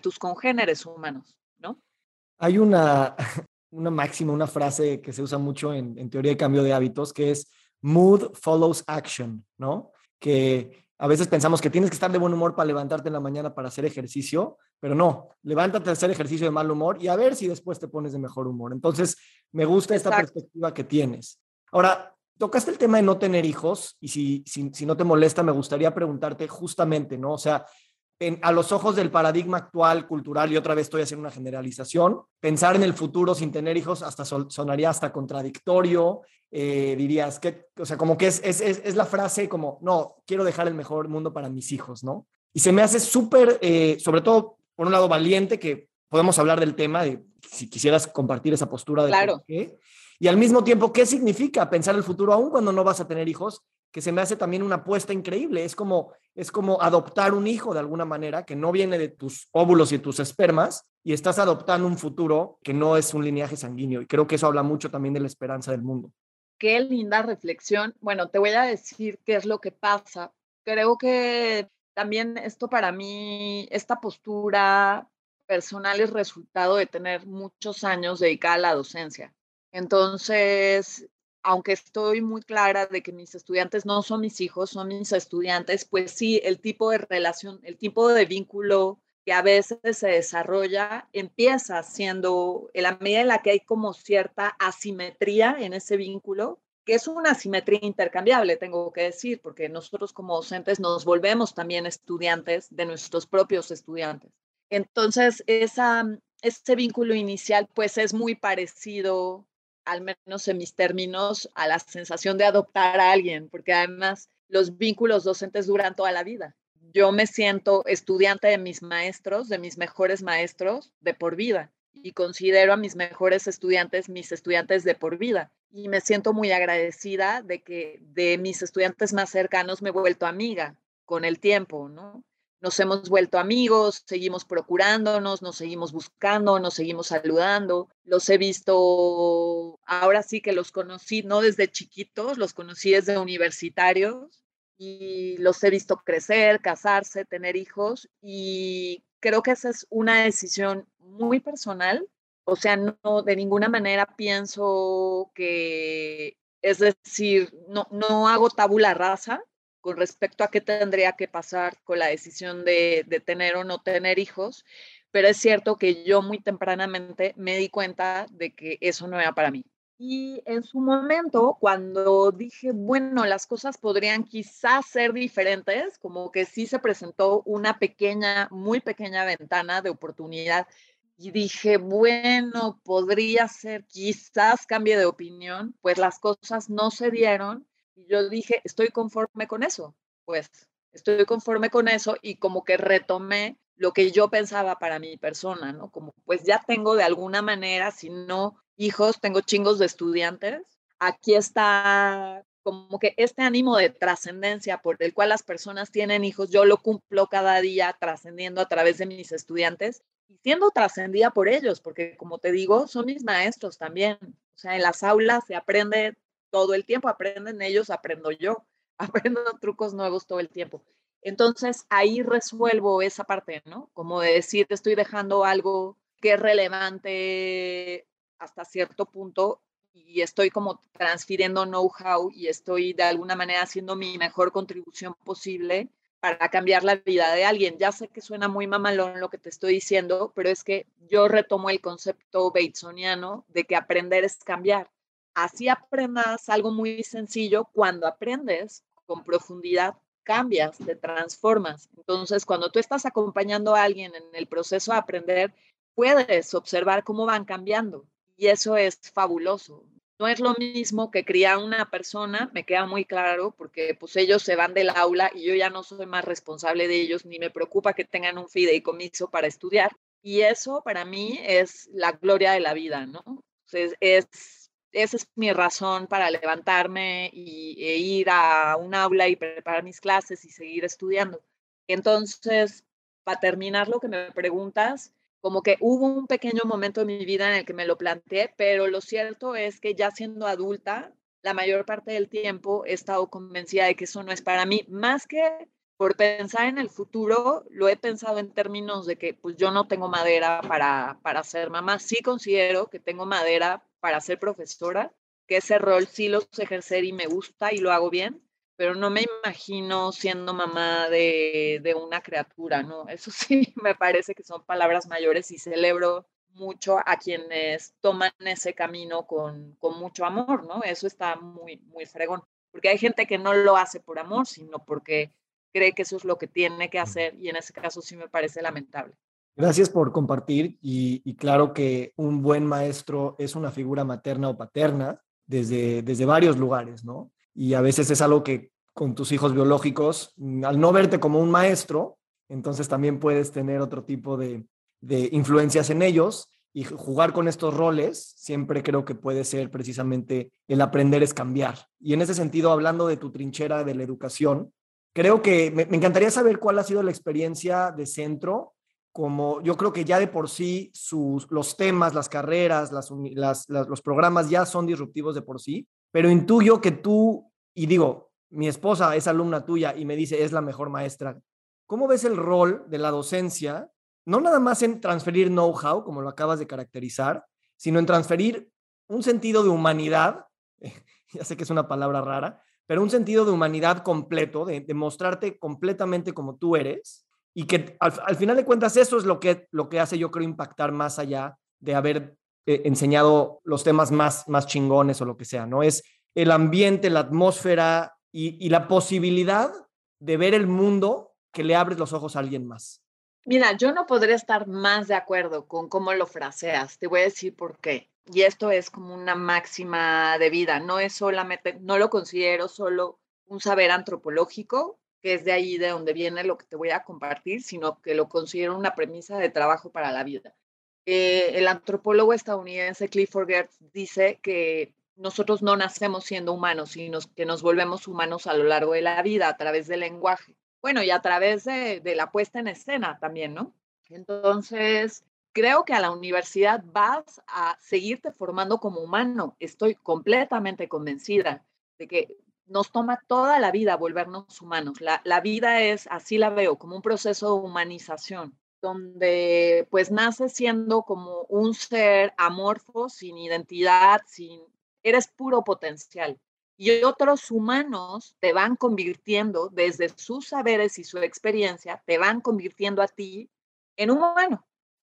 tus congéneres humanos, ¿no? Hay una, <laughs> una máxima, una frase que se usa mucho en, en, teoría de cambio de hábitos, que es mood follows action, ¿no? Que a veces pensamos que tienes que estar de buen humor para levantarte en la mañana para hacer ejercicio, pero no, levántate a hacer ejercicio de mal humor y a ver si después te pones de mejor humor. Entonces, me gusta esta perspectiva que tienes. Ahora, tocaste el tema de no tener hijos y si, si, no te molesta, me gustaría preguntarte justamente, ¿no? O sea, a los ojos del paradigma actual, cultural, y otra vez estoy haciendo una generalización, pensar en el futuro sin tener hijos hasta sonaría hasta contradictorio, eh, dirías que, o sea, como que es, es, es, la frase como, no, quiero dejar el mejor mundo para mis hijos, ¿no? Y se me hace súper, eh, sobre todo, por un lado, valiente que podemos hablar del tema, de si quisieras compartir esa postura de claro. Y al mismo tiempo, ¿qué significa pensar el futuro aún cuando no vas a tener hijos? Que se me hace también una apuesta increíble. Es como, es como adoptar un hijo de alguna manera que no viene de tus óvulos y tus espermas y estás adoptando un futuro que no es un lineaje sanguíneo. Y creo que eso habla mucho también de la esperanza del mundo. Qué linda reflexión. Bueno, te voy a decir qué es lo que pasa. Creo que también esto para mí, esta postura personal es resultado de tener muchos años dedicada a la docencia. Entonces, aunque estoy muy clara de que mis estudiantes no son mis hijos, son mis estudiantes, pues sí, el tipo de relación, el tipo de vínculo que a veces se desarrolla empieza siendo, en la medida en la que hay como cierta asimetría en ese vínculo, que es una asimetría intercambiable, tengo que decir, porque nosotros como docentes nos volvemos también estudiantes de nuestros propios estudiantes. Entonces, esa, ese vínculo inicial pues es muy parecido al menos en mis términos, a la sensación de adoptar a alguien, porque además los vínculos docentes duran toda la vida. Yo me siento estudiante de mis maestros, de mis mejores maestros, de por vida, y considero a mis mejores estudiantes mis estudiantes de por vida. Y me siento muy agradecida de que de mis estudiantes más cercanos me he vuelto amiga con el tiempo, ¿no? Nos hemos vuelto amigos, seguimos procurándonos, nos seguimos buscando, nos seguimos saludando. Los he visto, ahora sí que los conocí, no desde chiquitos, los conocí desde universitarios y los he visto crecer, casarse, tener hijos y creo que esa es una decisión muy personal. O sea, no de ninguna manera pienso que, es decir, no, no hago tabula rasa, con respecto a qué tendría que pasar con la decisión de, tener o no tener hijos, pero es cierto que yo muy tempranamente me di cuenta de que eso no era para mí. Y en su momento, cuando dije, bueno, las cosas podrían quizás ser diferentes, como que sí se presentó una pequeña, muy pequeña ventana de oportunidad y dije, bueno, podría ser, quizás cambie de opinión, pues las cosas no se dieron y yo dije, estoy conforme con eso, pues estoy conforme con eso y como que retomé lo que yo pensaba para mi persona, ¿no? Como pues ya tengo de alguna manera, si no hijos, tengo chingos de estudiantes. Aquí está como que este ánimo de trascendencia por el cual las personas tienen hijos, yo lo cumplo cada día trascendiendo a través de mis estudiantes y siendo trascendida por ellos, porque como te digo, son mis maestros también. O sea, en las aulas se aprende todo el tiempo, aprenden ellos, aprendo yo, <laughs> aprendo trucos nuevos todo el tiempo. Entonces ahí resuelvo esa parte, ¿no? Como de decir, estoy dejando algo que es relevante hasta cierto punto y estoy como transfiriendo know-how y estoy de alguna manera haciendo mi mejor contribución posible para cambiar la vida de alguien. Ya sé que suena muy mamalón lo que te estoy diciendo, pero es que yo retomo el concepto batesoniano de que aprender es cambiar así aprendas algo muy sencillo, cuando aprendes con profundidad, cambias, te transformas. Entonces, cuando tú estás acompañando a alguien en el proceso de aprender, puedes observar cómo van cambiando y eso es fabuloso. No es lo mismo que criar una persona, me queda muy claro, porque pues ellos se van del aula y yo ya no soy más responsable de ellos, ni me preocupa que tengan un fideicomiso para estudiar. Y eso para mí es la gloria de la vida, ¿no? Entonces, es esa es mi razón para levantarme y, e ir a un aula y preparar mis clases y seguir estudiando. Entonces, para terminar lo que me preguntas, como que hubo un pequeño momento en mi vida en el que me lo planteé, pero lo cierto es que ya siendo adulta, la mayor parte del tiempo he estado convencida de que eso no es para mí, más que por pensar en el futuro, lo he pensado en términos de que pues yo no tengo madera para, para ser mamá. Sí considero que tengo madera para ser profesora, que ese rol sí lo sé ejercer y me gusta y lo hago bien, pero no me imagino siendo mamá de, de una criatura, ¿no? Eso <laughs> sí me parece que son palabras mayores y celebro mucho a quienes toman ese camino con, con mucho amor, ¿no? Eso está muy, muy fregón, porque hay gente que no lo hace por amor, sino porque cree que eso es lo que tiene que hacer y en ese caso sí me parece lamentable. Gracias por compartir y, claro que un buen maestro es una figura materna o paterna desde, desde varios lugares, ¿no? Y a veces es algo que con tus hijos biológicos, mm, al no verte como un maestro, entonces también puedes tener otro tipo de, de influencias en ellos y jugar con estos roles siempre creo que puede ser precisamente el aprender es cambiar. Y en ese sentido, hablando de tu trinchera de la educación, creo que me, encantaría saber cuál ha sido la experiencia de centro, como yo creo que ya de por sí sus, los temas, las carreras, las, los programas ya son disruptivos de por sí, pero intuyo que tú, y digo, mi esposa es alumna tuya y me dice, es la mejor maestra. ¿Cómo ves el rol de la docencia? No nada más en transferir know-how, como lo acabas de caracterizar, sino en transferir un sentido de humanidad, <laughs> ya sé que es una palabra rara, pero un sentido de humanidad completo, de, mostrarte completamente como tú eres y que al, final de cuentas eso es lo que, lo que hace yo creo impactar más allá de haber eh, enseñado los temas más, más chingones o lo que sea, ¿no? Es el ambiente, la atmósfera y, y la posibilidad de ver el mundo que le abres los ojos a alguien más. Mira, yo no podría estar más de acuerdo con cómo lo fraseas. Te voy a decir por qué y esto es como una máxima de vida, no es solamente, no lo considero solo un saber antropológico, que es de ahí de donde viene lo que te voy a compartir, sino que lo considero una premisa de trabajo para la vida. Eh, el antropólogo estadounidense Clifford Gertz dice que nosotros no nacemos siendo humanos, sino que nos volvemos humanos a lo largo de la vida a través del lenguaje. bueno, y a través de la puesta en escena también, ¿no? Entonces, creo que a la universidad vas a seguirte formando como humano. Estoy completamente convencida de que nos toma toda la vida volvernos humanos. La, vida es, así la veo, como un proceso de humanización, donde pues nace siendo como un ser amorfo, sin identidad, sin... Eres puro potencial. Y otros humanos te van convirtiendo, desde sus saberes y su experiencia, te van convirtiendo a ti en humano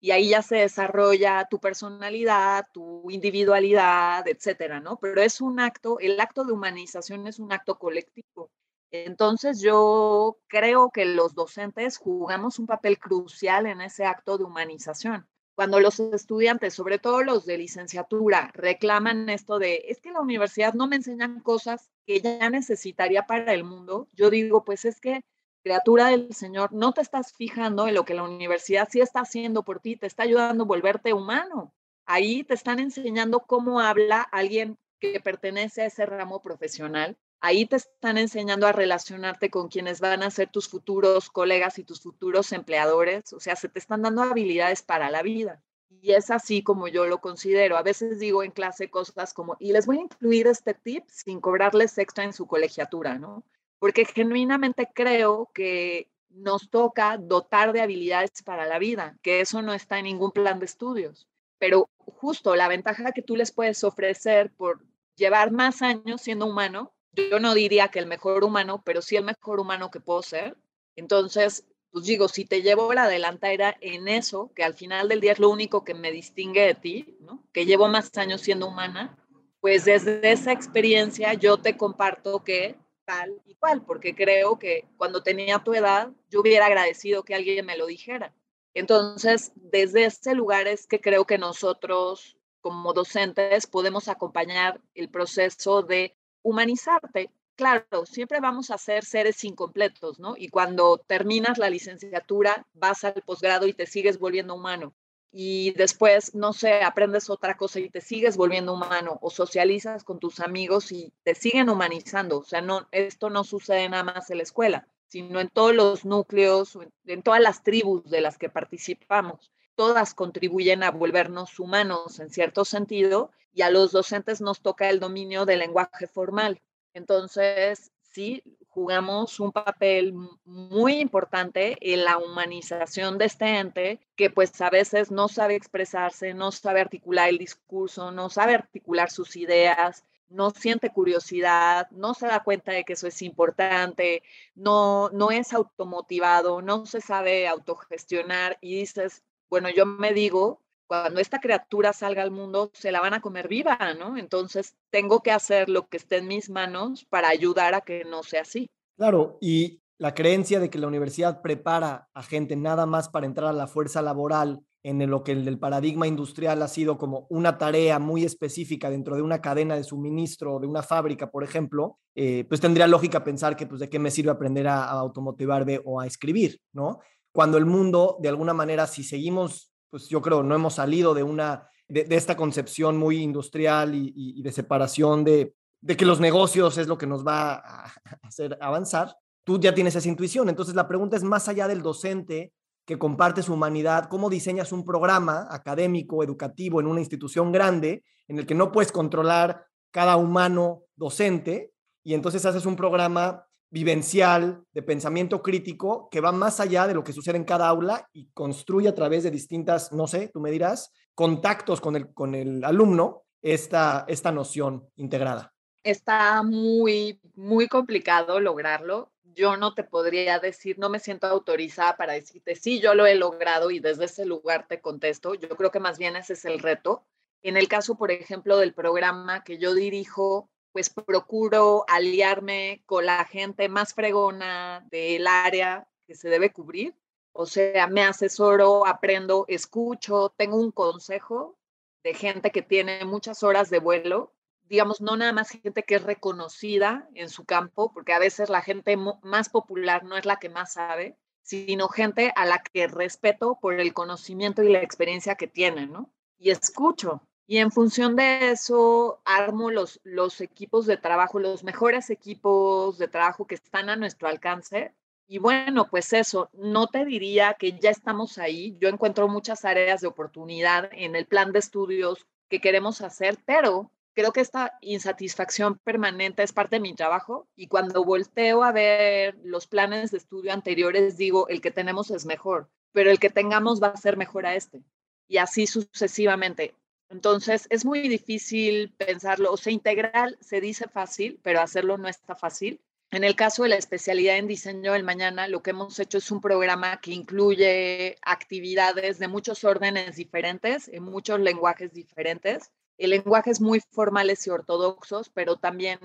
y ahí ya se desarrolla tu personalidad, tu individualidad, etcétera, ¿no? Pero es un acto, el acto de humanización es un acto colectivo. Entonces yo creo que los docentes jugamos un papel crucial en ese acto de humanización. Cuando los estudiantes, sobre todo los de licenciatura, reclaman esto de, es que la universidad no me enseñan cosas que ya necesitaría para el mundo, yo digo, pues es que criatura del Señor, no te estás fijando en lo que la universidad sí está haciendo por ti, te está ayudando a volverte humano. Ahí te están enseñando cómo habla alguien que pertenece a ese ramo profesional. Ahí te están enseñando a relacionarte con quienes van a ser tus futuros colegas y tus futuros empleadores. O sea, se te están dando habilidades para la vida. Y es así como yo lo considero. A veces digo en clase cosas como, y les voy a incluir este tip sin cobrarles extra en su colegiatura, ¿no? Porque genuinamente creo que nos toca dotar de habilidades para la vida, que eso no está en ningún plan de estudios. Pero justo la ventaja que tú les puedes ofrecer por llevar más años siendo humano, yo no diría que el mejor humano, pero sí el mejor humano que puedo ser. Entonces, pues digo, si te llevo la delantera en eso, que al final del día es lo único que me distingue de ti, ¿no? que llevo más años siendo humana, pues desde esa experiencia yo te comparto que tal y cual, porque creo que cuando tenía tu edad yo hubiera agradecido que alguien me lo dijera. Entonces, desde ese lugar es que creo que nosotros como docentes podemos acompañar el proceso de humanizarte. Claro, siempre vamos a ser seres incompletos, ¿no? Y cuando terminas la licenciatura, vas al posgrado y te sigues volviendo humano y después, no sé, aprendes otra cosa y te sigues volviendo humano o socializas con tus amigos y te siguen humanizando. O sea, no, esto no sucede nada más en la escuela, sino en todos los núcleos, en todas las tribus de las que participamos. Todas contribuyen a volvernos humanos en cierto sentido y a los docentes nos toca el dominio del lenguaje formal. Entonces, sí, jugamos un papel muy importante en la humanización de este ente que pues a veces no sabe expresarse, no sabe articular el discurso, no sabe articular sus ideas, no siente curiosidad, no se da cuenta de que eso es importante, no, no es automotivado, no se sabe autogestionar y dices, bueno, yo me digo, cuando esta criatura salga al mundo, se la van a comer viva, ¿no? Entonces, tengo que hacer lo que esté en mis manos para ayudar a que no sea así. Claro, y la creencia de que la universidad prepara a gente nada más para entrar a la fuerza laboral en lo que el, paradigma industrial ha sido como una tarea muy específica dentro de una cadena de suministro de una fábrica, por ejemplo, eh, pues tendría lógica pensar que pues de qué me sirve aprender a, automotivarme o a escribir, ¿no? Cuando el mundo, de alguna manera, si seguimos pues yo creo, no hemos salido de una, de, esta concepción muy industrial y, de separación de, de, que los negocios es lo que nos va <laughs> a hacer avanzar, tú ya tienes esa intuición. Entonces la pregunta es más allá del docente que comparte su humanidad, ¿cómo diseñas un programa académico, educativo en una institución grande en el que no puedes controlar cada humano docente y entonces haces un programa vivencial, de pensamiento crítico, que va más allá de lo que sucede en cada aula y construye a través de distintas, no sé, tú me dirás, contactos con el, con el alumno esta, esta noción integrada. Está muy, muy complicado lograrlo. Yo no te podría decir, no me siento autorizada para decirte, sí, yo lo he logrado y desde ese lugar te contesto. Yo creo que más bien ese es el reto. En el caso, por ejemplo, del programa que yo dirijo, pues procuro aliarme con la gente más fregona del área que se debe cubrir. O sea, me asesoro, aprendo, escucho, tengo un consejo de gente que tiene muchas horas de vuelo, digamos, no nada más gente que es reconocida en su campo, porque a veces la gente más popular no es la que más sabe, sino gente a la que respeto por el conocimiento y la experiencia que tienen, ¿no? Y escucho, y en función de eso, armo los, los equipos de trabajo, los mejores equipos de trabajo que están a nuestro alcance Y bueno, pues eso, no te diría que ya estamos ahí. Yo encuentro muchas áreas de oportunidad en el plan de estudios que queremos hacer, pero creo que esta insatisfacción permanente es parte de mi trabajo y cuando volteo a ver los planes de estudio anteriores digo, el que tenemos es mejor, pero el que tengamos va a ser mejor a este y así sucesivamente. Entonces es muy difícil pensarlo, o sea, integral se dice fácil, pero hacerlo no está fácil. En el caso de la especialidad en diseño del mañana, lo que hemos hecho es un programa que incluye actividades de muchos órdenes diferentes, en muchos lenguajes diferentes. El lenguaje es muy formales y ortodoxos, pero también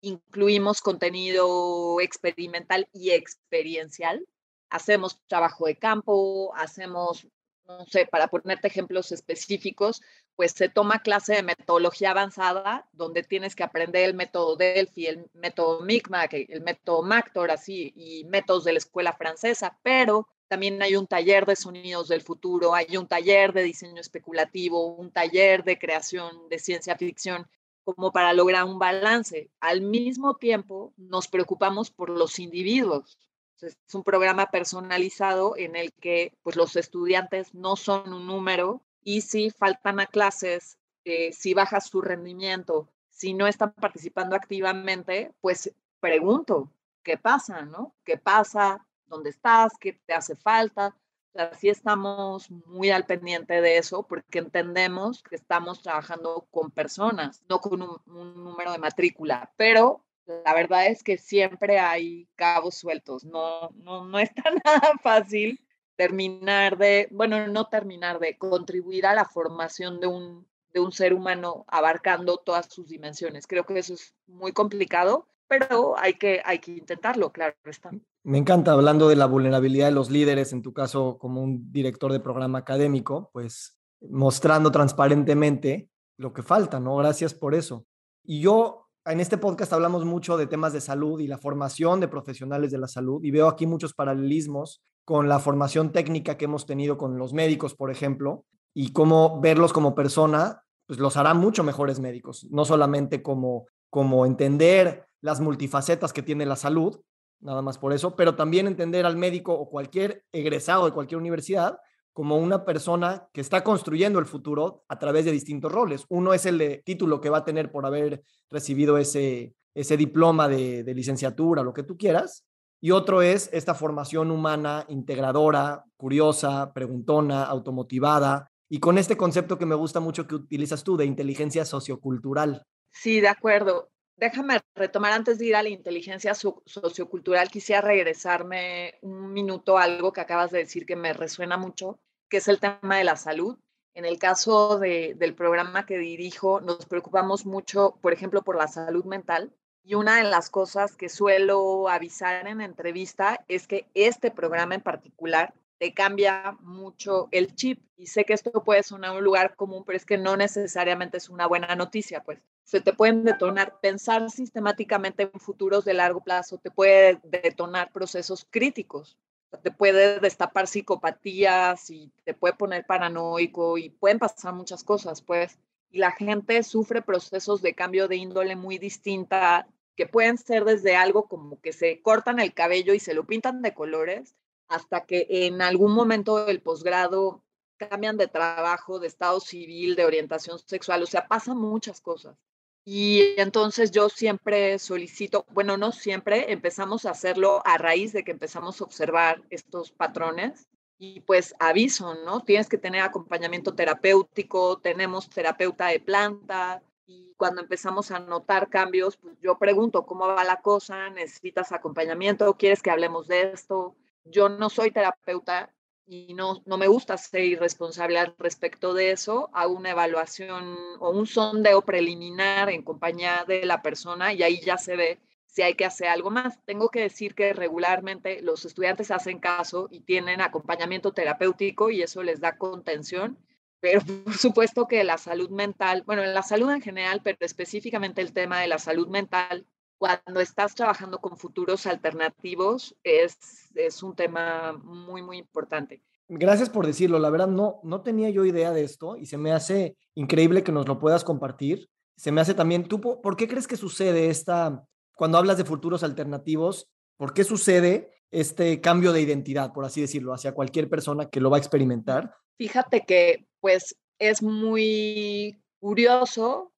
incluimos contenido experimental y experiencial. Hacemos trabajo de campo, hacemos no sé, para ponerte ejemplos específicos, pues se toma clase de metodología avanzada, donde tienes que aprender el método Delphi, el método Micmac, el método Mactor, así, y métodos de la escuela francesa, pero también hay un taller de sonidos del futuro, hay un taller de diseño especulativo, un taller de creación de ciencia ficción, como para lograr un balance. Al mismo tiempo, nos preocupamos por los individuos, es un programa personalizado en el que pues, los estudiantes no son un número y si faltan a clases, eh, si baja su rendimiento, si no están participando activamente, pues pregunto, ¿qué pasa? ¿no? ¿Qué pasa? ¿Dónde estás? ¿Qué te hace falta? Así estamos muy al pendiente de eso porque entendemos que estamos trabajando con personas, no con un, un número de matrícula, pero la verdad es que siempre hay cabos sueltos, no, no, no está <laughs> nada fácil terminar de, bueno, no terminar de contribuir a la formación de un, de un ser humano abarcando todas sus dimensiones. Creo que eso es muy complicado, pero hay que, hay que intentarlo, claro está. Me encanta hablando de la vulnerabilidad de los líderes, en tu caso como un director de programa académico, pues mostrando transparentemente lo que falta, ¿no? Gracias por eso. Y yo en este podcast hablamos mucho de temas de salud y la formación de profesionales de la salud y veo aquí muchos paralelismos con la formación técnica que hemos tenido con los médicos, por ejemplo, y cómo verlos como persona, pues los hará mucho mejores médicos, no solamente como, como entender las multifacetas que tiene la salud, nada más por eso, pero también entender al médico o cualquier egresado de cualquier universidad como una persona que está construyendo el futuro a través de distintos roles. Uno es el título que va a tener por haber recibido ese, ese diploma de, de licenciatura, lo que tú quieras. Y otro es esta formación humana integradora, curiosa, preguntona, automotivada, y con este concepto que me gusta mucho que utilizas tú de inteligencia sociocultural. Sí, de acuerdo. Déjame retomar antes de ir a la inteligencia sociocultural, quisiera regresarme un minuto a algo que acabas de decir que me resuena mucho, que es el tema de la salud. En el caso del programa que dirijo, nos preocupamos mucho, por ejemplo, por la salud mental. Y una de las cosas que suelo avisar en entrevista es que este programa en particular te cambia mucho el chip. Y sé que esto puede sonar un lugar común, pero es que no necesariamente es una buena noticia, pues se te pueden detonar, pensar sistemáticamente en futuros de largo plazo te puede detonar procesos críticos, te puede destapar psicopatías y te puede poner paranoico y pueden pasar muchas cosas, pues. Y la gente sufre procesos de cambio de índole muy distinta que pueden ser desde algo como que se cortan el cabello y se lo pintan de colores, hasta que en algún momento del posgrado cambian de trabajo, de estado civil, de orientación sexual, o sea, pasan muchas cosas. Y entonces yo siempre solicito, bueno, no siempre, empezamos a hacerlo a raíz de que empezamos a observar estos patrones y pues aviso, ¿no? Tienes que tener acompañamiento terapéutico, tenemos terapeuta de planta y cuando empezamos a notar cambios, pues yo pregunto, ¿cómo va la cosa? ¿Necesitas acompañamiento? ¿Quieres que hablemos de esto? Yo no soy terapeuta, y no, no me gusta ser irresponsable al respecto de eso, hago una evaluación o un sondeo preliminar en compañía de la persona y ahí ya se ve si hay que hacer algo más. Tengo que decir que regularmente los estudiantes hacen caso y tienen acompañamiento terapéutico y eso les da contención, <laughs> pero por supuesto que la salud mental, bueno, la salud en general, pero específicamente el tema de la salud mental cuando estás trabajando con futuros alternativos es, es un tema muy, muy importante. Gracias por decirlo. La verdad, no, no tenía yo idea de esto y se me hace increíble que nos lo puedas compartir. Se me hace también, ¿tú por qué crees que sucede esta, cuando hablas de futuros alternativos, por qué sucede este cambio de identidad, por así decirlo, hacia cualquier persona que lo va a experimentar? Fíjate que pues es muy curioso,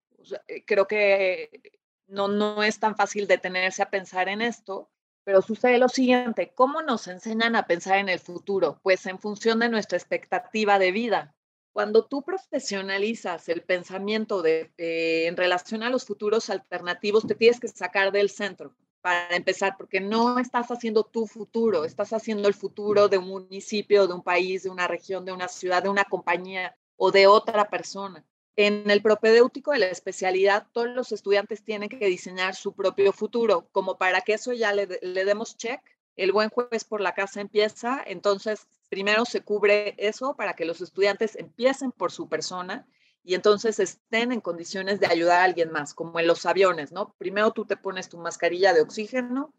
creo que no, no es tan fácil detenerse a pensar en esto, pero sucede lo siguiente, ¿cómo nos enseñan a pensar en el futuro? Pues en función de nuestra expectativa de vida. Cuando tú profesionalizas el pensamiento de, eh, en relación a los futuros alternativos, te tienes que sacar del centro para empezar, porque no estás haciendo tu futuro, estás haciendo el futuro de un municipio, de un país, de una región, de una ciudad, de una compañía o de otra persona. En el propedéutico de la especialidad, todos los estudiantes tienen que diseñar su propio futuro, como para que eso ya le, le demos check. El buen juez por la casa empieza, entonces primero se cubre eso para que los estudiantes empiecen por su persona y entonces estén en condiciones de ayudar a alguien más, como en los aviones, ¿no? Primero tú te pones tu mascarilla de oxígeno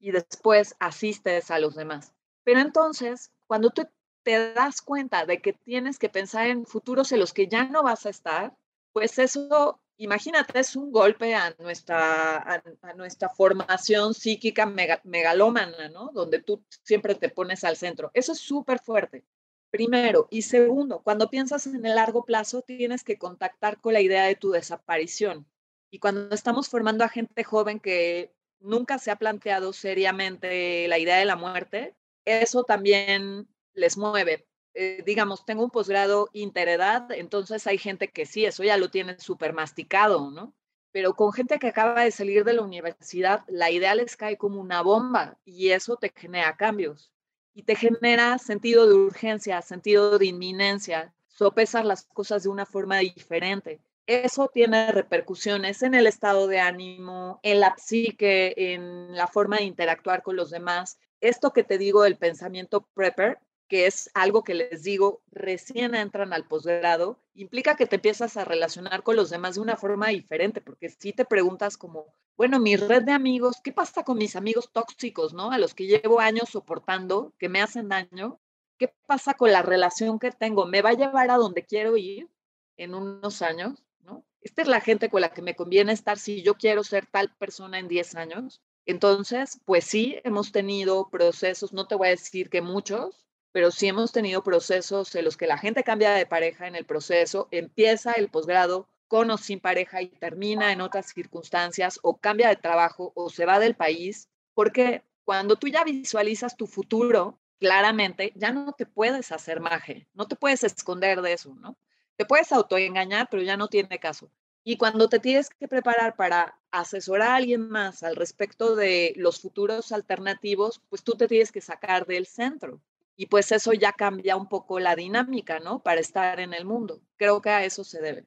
y después asistes a los demás. Pero entonces, cuando tú te das cuenta de que tienes que pensar en futuros en los que ya no vas a estar, pues eso, imagínate, es un golpe a nuestra, a, nuestra formación psíquica megalómana, ¿no? Donde tú siempre te pones al centro. Eso es súper fuerte. Primero. Y segundo, cuando piensas en el largo plazo, tienes que contactar con la idea de tu desaparición. Y cuando estamos formando a gente joven que nunca se ha planteado seriamente la idea de la muerte, eso también les mueve. Eh, digamos, tengo un posgrado interedad, entonces hay gente que sí, eso ya lo tiene súper masticado, ¿no? Pero con gente que acaba de salir de la universidad, la idea les cae como una bomba y eso te genera cambios y te genera sentido de urgencia, sentido de inminencia, sopesar las cosas de una forma diferente. Eso tiene repercusiones en el estado de ánimo, en la psique, en la forma de interactuar con los demás. Esto que te digo del pensamiento prepper que es algo que les digo, recién entran al posgrado, implica que te empiezas a relacionar con los demás de una forma diferente, porque si te preguntas como, bueno, mi red de amigos, ¿qué pasa con mis amigos tóxicos, no? A los que llevo años soportando, que me hacen daño, ¿qué pasa con la relación que tengo? ¿Me va a llevar a donde quiero ir en unos años, no? Esta es la gente con la que me conviene estar si yo quiero ser tal persona en 10 años. Entonces, pues sí, hemos tenido procesos, no te voy a decir que muchos, pero sí hemos tenido procesos en los que la gente cambia de pareja en el proceso, empieza el posgrado con o sin pareja y termina en otras circunstancias o cambia de trabajo o se va del país, porque cuando tú ya visualizas tu futuro, claramente ya no te puedes hacer maje, no te puedes esconder de eso, ¿no? Te puedes autoengañar, pero ya no tiene caso. Y cuando te tienes que preparar para asesorar a alguien más al respecto de los futuros alternativos, pues tú te tienes que sacar del centro y pues eso ya cambia un poco la dinámica, ¿no? Para estar en el mundo. Creo que a eso se debe.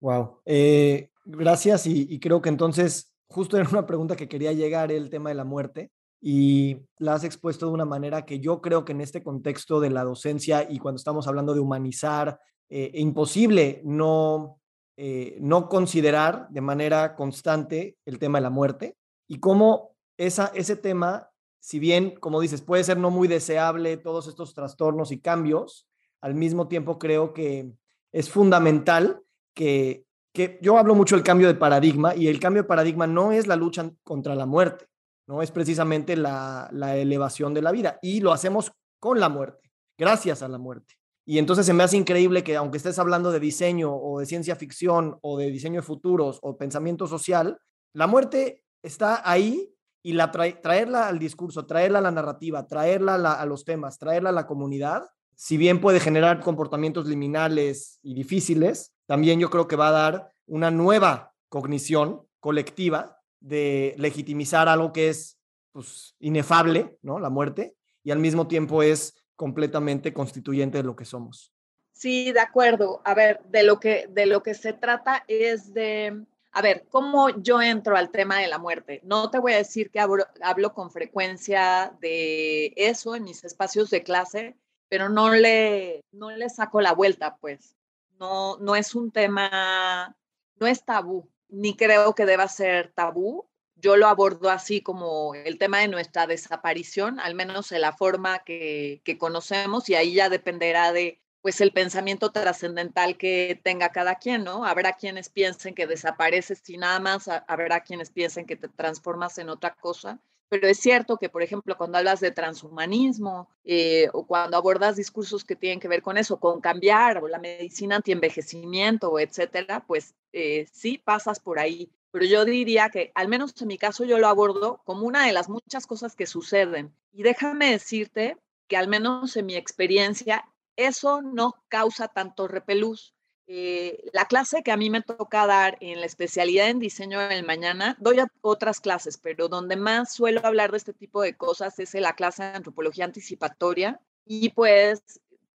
Wow. Eh, gracias y, creo que entonces justo era una pregunta que quería llegar el tema de la muerte y la has expuesto de una manera que yo creo que en este contexto de la docencia y cuando estamos hablando de humanizar, eh, imposible no, eh, no considerar de manera constante el tema de la muerte y cómo esa, ese tema si bien, como dices, puede ser no muy deseable todos estos trastornos y cambios, al mismo tiempo creo que es fundamental que, que yo hablo mucho del cambio de paradigma y el cambio de paradigma no es la lucha contra la muerte, no es precisamente la, la elevación de la vida y lo hacemos con la muerte, gracias a la muerte. Y entonces se me hace increíble que aunque estés hablando de diseño o de ciencia ficción o de diseño de futuros o pensamiento social, la muerte está ahí y la traerla al discurso, traerla a la narrativa, traerla a, los temas, traerla a la comunidad, si bien puede generar comportamientos liminales y difíciles, también yo creo que va a dar una nueva cognición colectiva de legitimizar algo que es pues, inefable, ¿no? La muerte, y al mismo tiempo es completamente constituyente de lo que somos. Sí, de acuerdo. A ver, de lo que, de lo que se trata es de a ver, ¿cómo yo entro al tema de la muerte? No te voy a decir que hablo, con frecuencia de eso en mis espacios de clase, pero no le, no le saco la vuelta, pues. No, no es un tema, no es tabú, ni creo que deba ser tabú. Yo lo abordo así como el tema de nuestra desaparición, al menos en la forma que, que conocemos, y ahí ya dependerá de pues el pensamiento trascendental que tenga cada quien, ¿no? Habrá quienes piensen que desapareces y nada más, habrá quienes piensen que te transformas en otra cosa, pero es cierto que, por ejemplo, cuando hablas de transhumanismo eh, o cuando abordas discursos que tienen que ver con eso, con cambiar o la medicina antienvejecimiento, etcétera, pues eh, sí pasas por ahí. Pero yo diría que, al menos en mi caso, yo lo abordo como una de las muchas cosas que suceden. Y déjame decirte que, al menos en mi experiencia, eso no causa tanto repelús. Eh, la clase que a mí me toca dar en la especialidad en diseño del mañana, doy otras clases, pero donde más suelo hablar de este tipo de cosas es en la clase de antropología anticipatoria. Y pues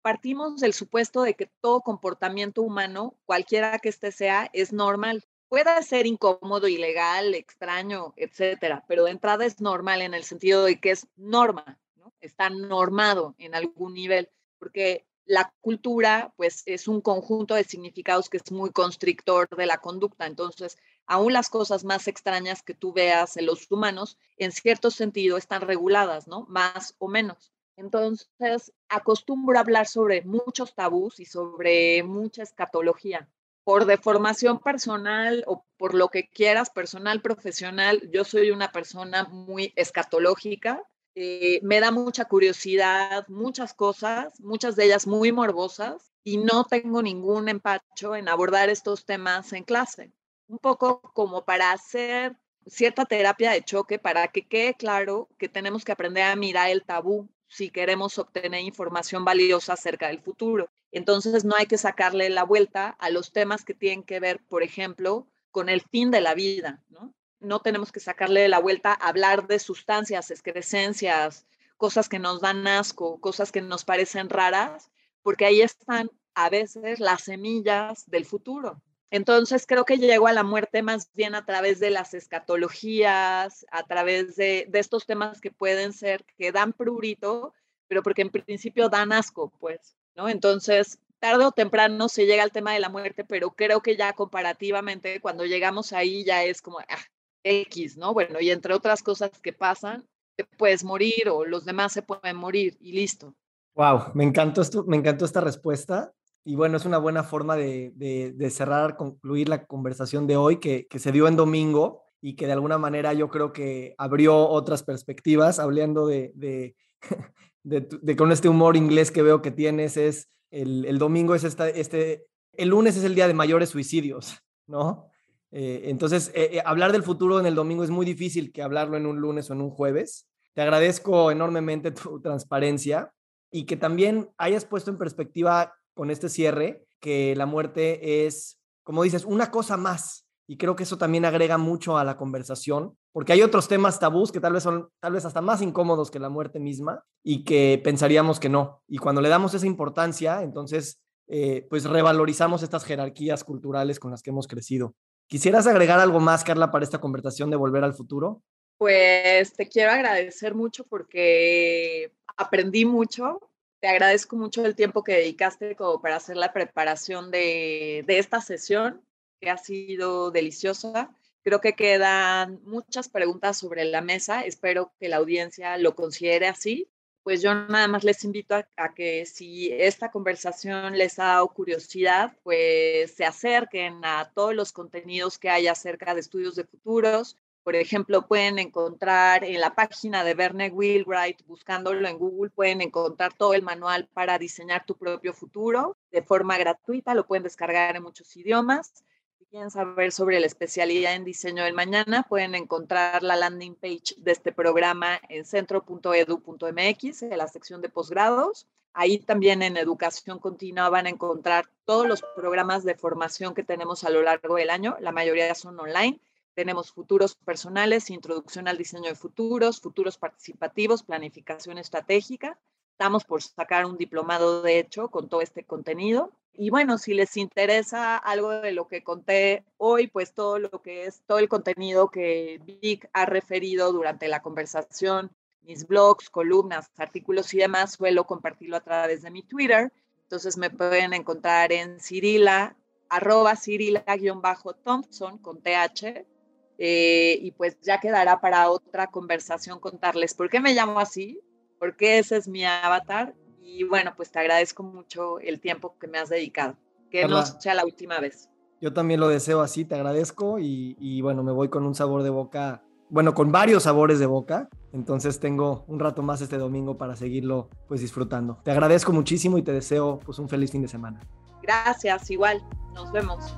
partimos del supuesto de que todo comportamiento humano, cualquiera que este sea, es normal. Puede ser incómodo, ilegal, extraño, etcétera, pero de entrada es normal en el sentido de que es norma, ¿no? está normado en algún nivel, porque la cultura, pues, es un conjunto de significados que es muy constrictor de la conducta. Entonces, aún las cosas más extrañas que tú veas en los humanos, en cierto sentido, están reguladas, ¿no? Más o menos. Entonces, acostumbro a hablar sobre muchos tabús y sobre mucha escatología. Por deformación personal o por lo que quieras, personal, profesional, yo soy una persona muy escatológica eh, me da mucha curiosidad, muchas cosas, muchas de ellas muy morbosas, y no tengo ningún empacho en abordar estos temas en clase. Un poco como para hacer cierta terapia de choque, para que quede claro que tenemos que aprender a mirar el tabú si queremos obtener información valiosa acerca del futuro. Entonces no hay que sacarle la vuelta a los temas que tienen que ver, por ejemplo, con el fin de la vida, ¿no? No tenemos que sacarle la vuelta a hablar de sustancias, excrescencias, cosas que nos dan asco, cosas que nos parecen raras, porque ahí están a veces las semillas del futuro. Entonces creo que llego a la muerte más bien a través de las escatologías, a través de, estos temas que pueden ser, que dan prurito, pero porque en principio dan asco, pues, ¿no? Entonces, tarde o temprano se llega al tema de la muerte, pero creo que ya comparativamente, cuando llegamos ahí ya es como, ah, X, ¿no? Bueno, y entre otras cosas que pasan, te puedes morir o los demás se pueden morir y listo. Wow, me encantó esto, me encantó esta respuesta. Y bueno, es una buena forma de, de, cerrar, concluir la conversación de hoy que, que, se dio en domingo y que de alguna manera yo creo que abrió otras perspectivas, hablando de, de, <laughs> de con este humor inglés que veo que tienes, es el, el domingo es esta, este, el lunes es el día de mayores suicidios, ¿no? Eh, entonces, eh, eh, hablar del futuro en el domingo es muy difícil que hablarlo en un lunes o en un jueves. Te agradezco enormemente tu transparencia y que también hayas puesto en perspectiva con este cierre que la muerte es, como dices, una cosa más. Y creo que eso también agrega mucho a la conversación, porque hay otros temas tabús que tal vez son tal vez hasta más incómodos que la muerte misma y que pensaríamos que no. Y cuando le damos esa importancia, entonces, pues revalorizamos estas jerarquías culturales con las que hemos crecido. ¿Quisieras agregar algo más, Carla, para esta conversación de Volver al Futuro? Pues te quiero agradecer mucho porque aprendí mucho. Te agradezco mucho el tiempo que dedicaste como para hacer la preparación de, de esta sesión, que ha sido deliciosa. Creo que quedan muchas preguntas sobre la mesa. Espero que la audiencia lo considere así pues yo nada más les invito a, que si esta conversación les ha dado curiosidad, pues se acerquen a todos los contenidos que hay acerca de estudios de futuros. Por ejemplo, pueden encontrar en la página de Verne Wheelwright, buscándolo en Google, pueden encontrar todo el manual para diseñar tu propio futuro de forma gratuita, lo pueden descargar en muchos idiomas quieren saber sobre la especialidad en diseño del mañana, pueden encontrar la landing page de este programa en centro.edu.mx, en la sección de posgrados. Ahí también en educación continua van a encontrar todos los programas de formación que tenemos a lo largo del año. La mayoría son online. Tenemos futuros personales, introducción al diseño de futuros, futuros participativos, planificación estratégica. Estamos por sacar un diplomado, de hecho, con todo este contenido. Y bueno, si les interesa algo de lo que conté hoy, pues todo lo que es todo el contenido que Vic ha referido durante la conversación, mis blogs, columnas, artículos y demás, suelo compartirlo a través de mi Twitter. Entonces me pueden encontrar en Cirila, arroba Cirila-Thompson con TH. Eh, y pues ya quedará para otra conversación contarles por qué me llamo así, porque ese es mi avatar y bueno, pues te agradezco mucho el tiempo que me has dedicado. Que no sea la última vez. Yo también lo deseo así, te agradezco y, bueno, me voy con un sabor de boca bueno, con varios sabores de boca. Entonces tengo un rato más este domingo para seguirlo pues disfrutando. Te agradezco muchísimo y te deseo pues un feliz fin de semana. Gracias, igual. Nos vemos.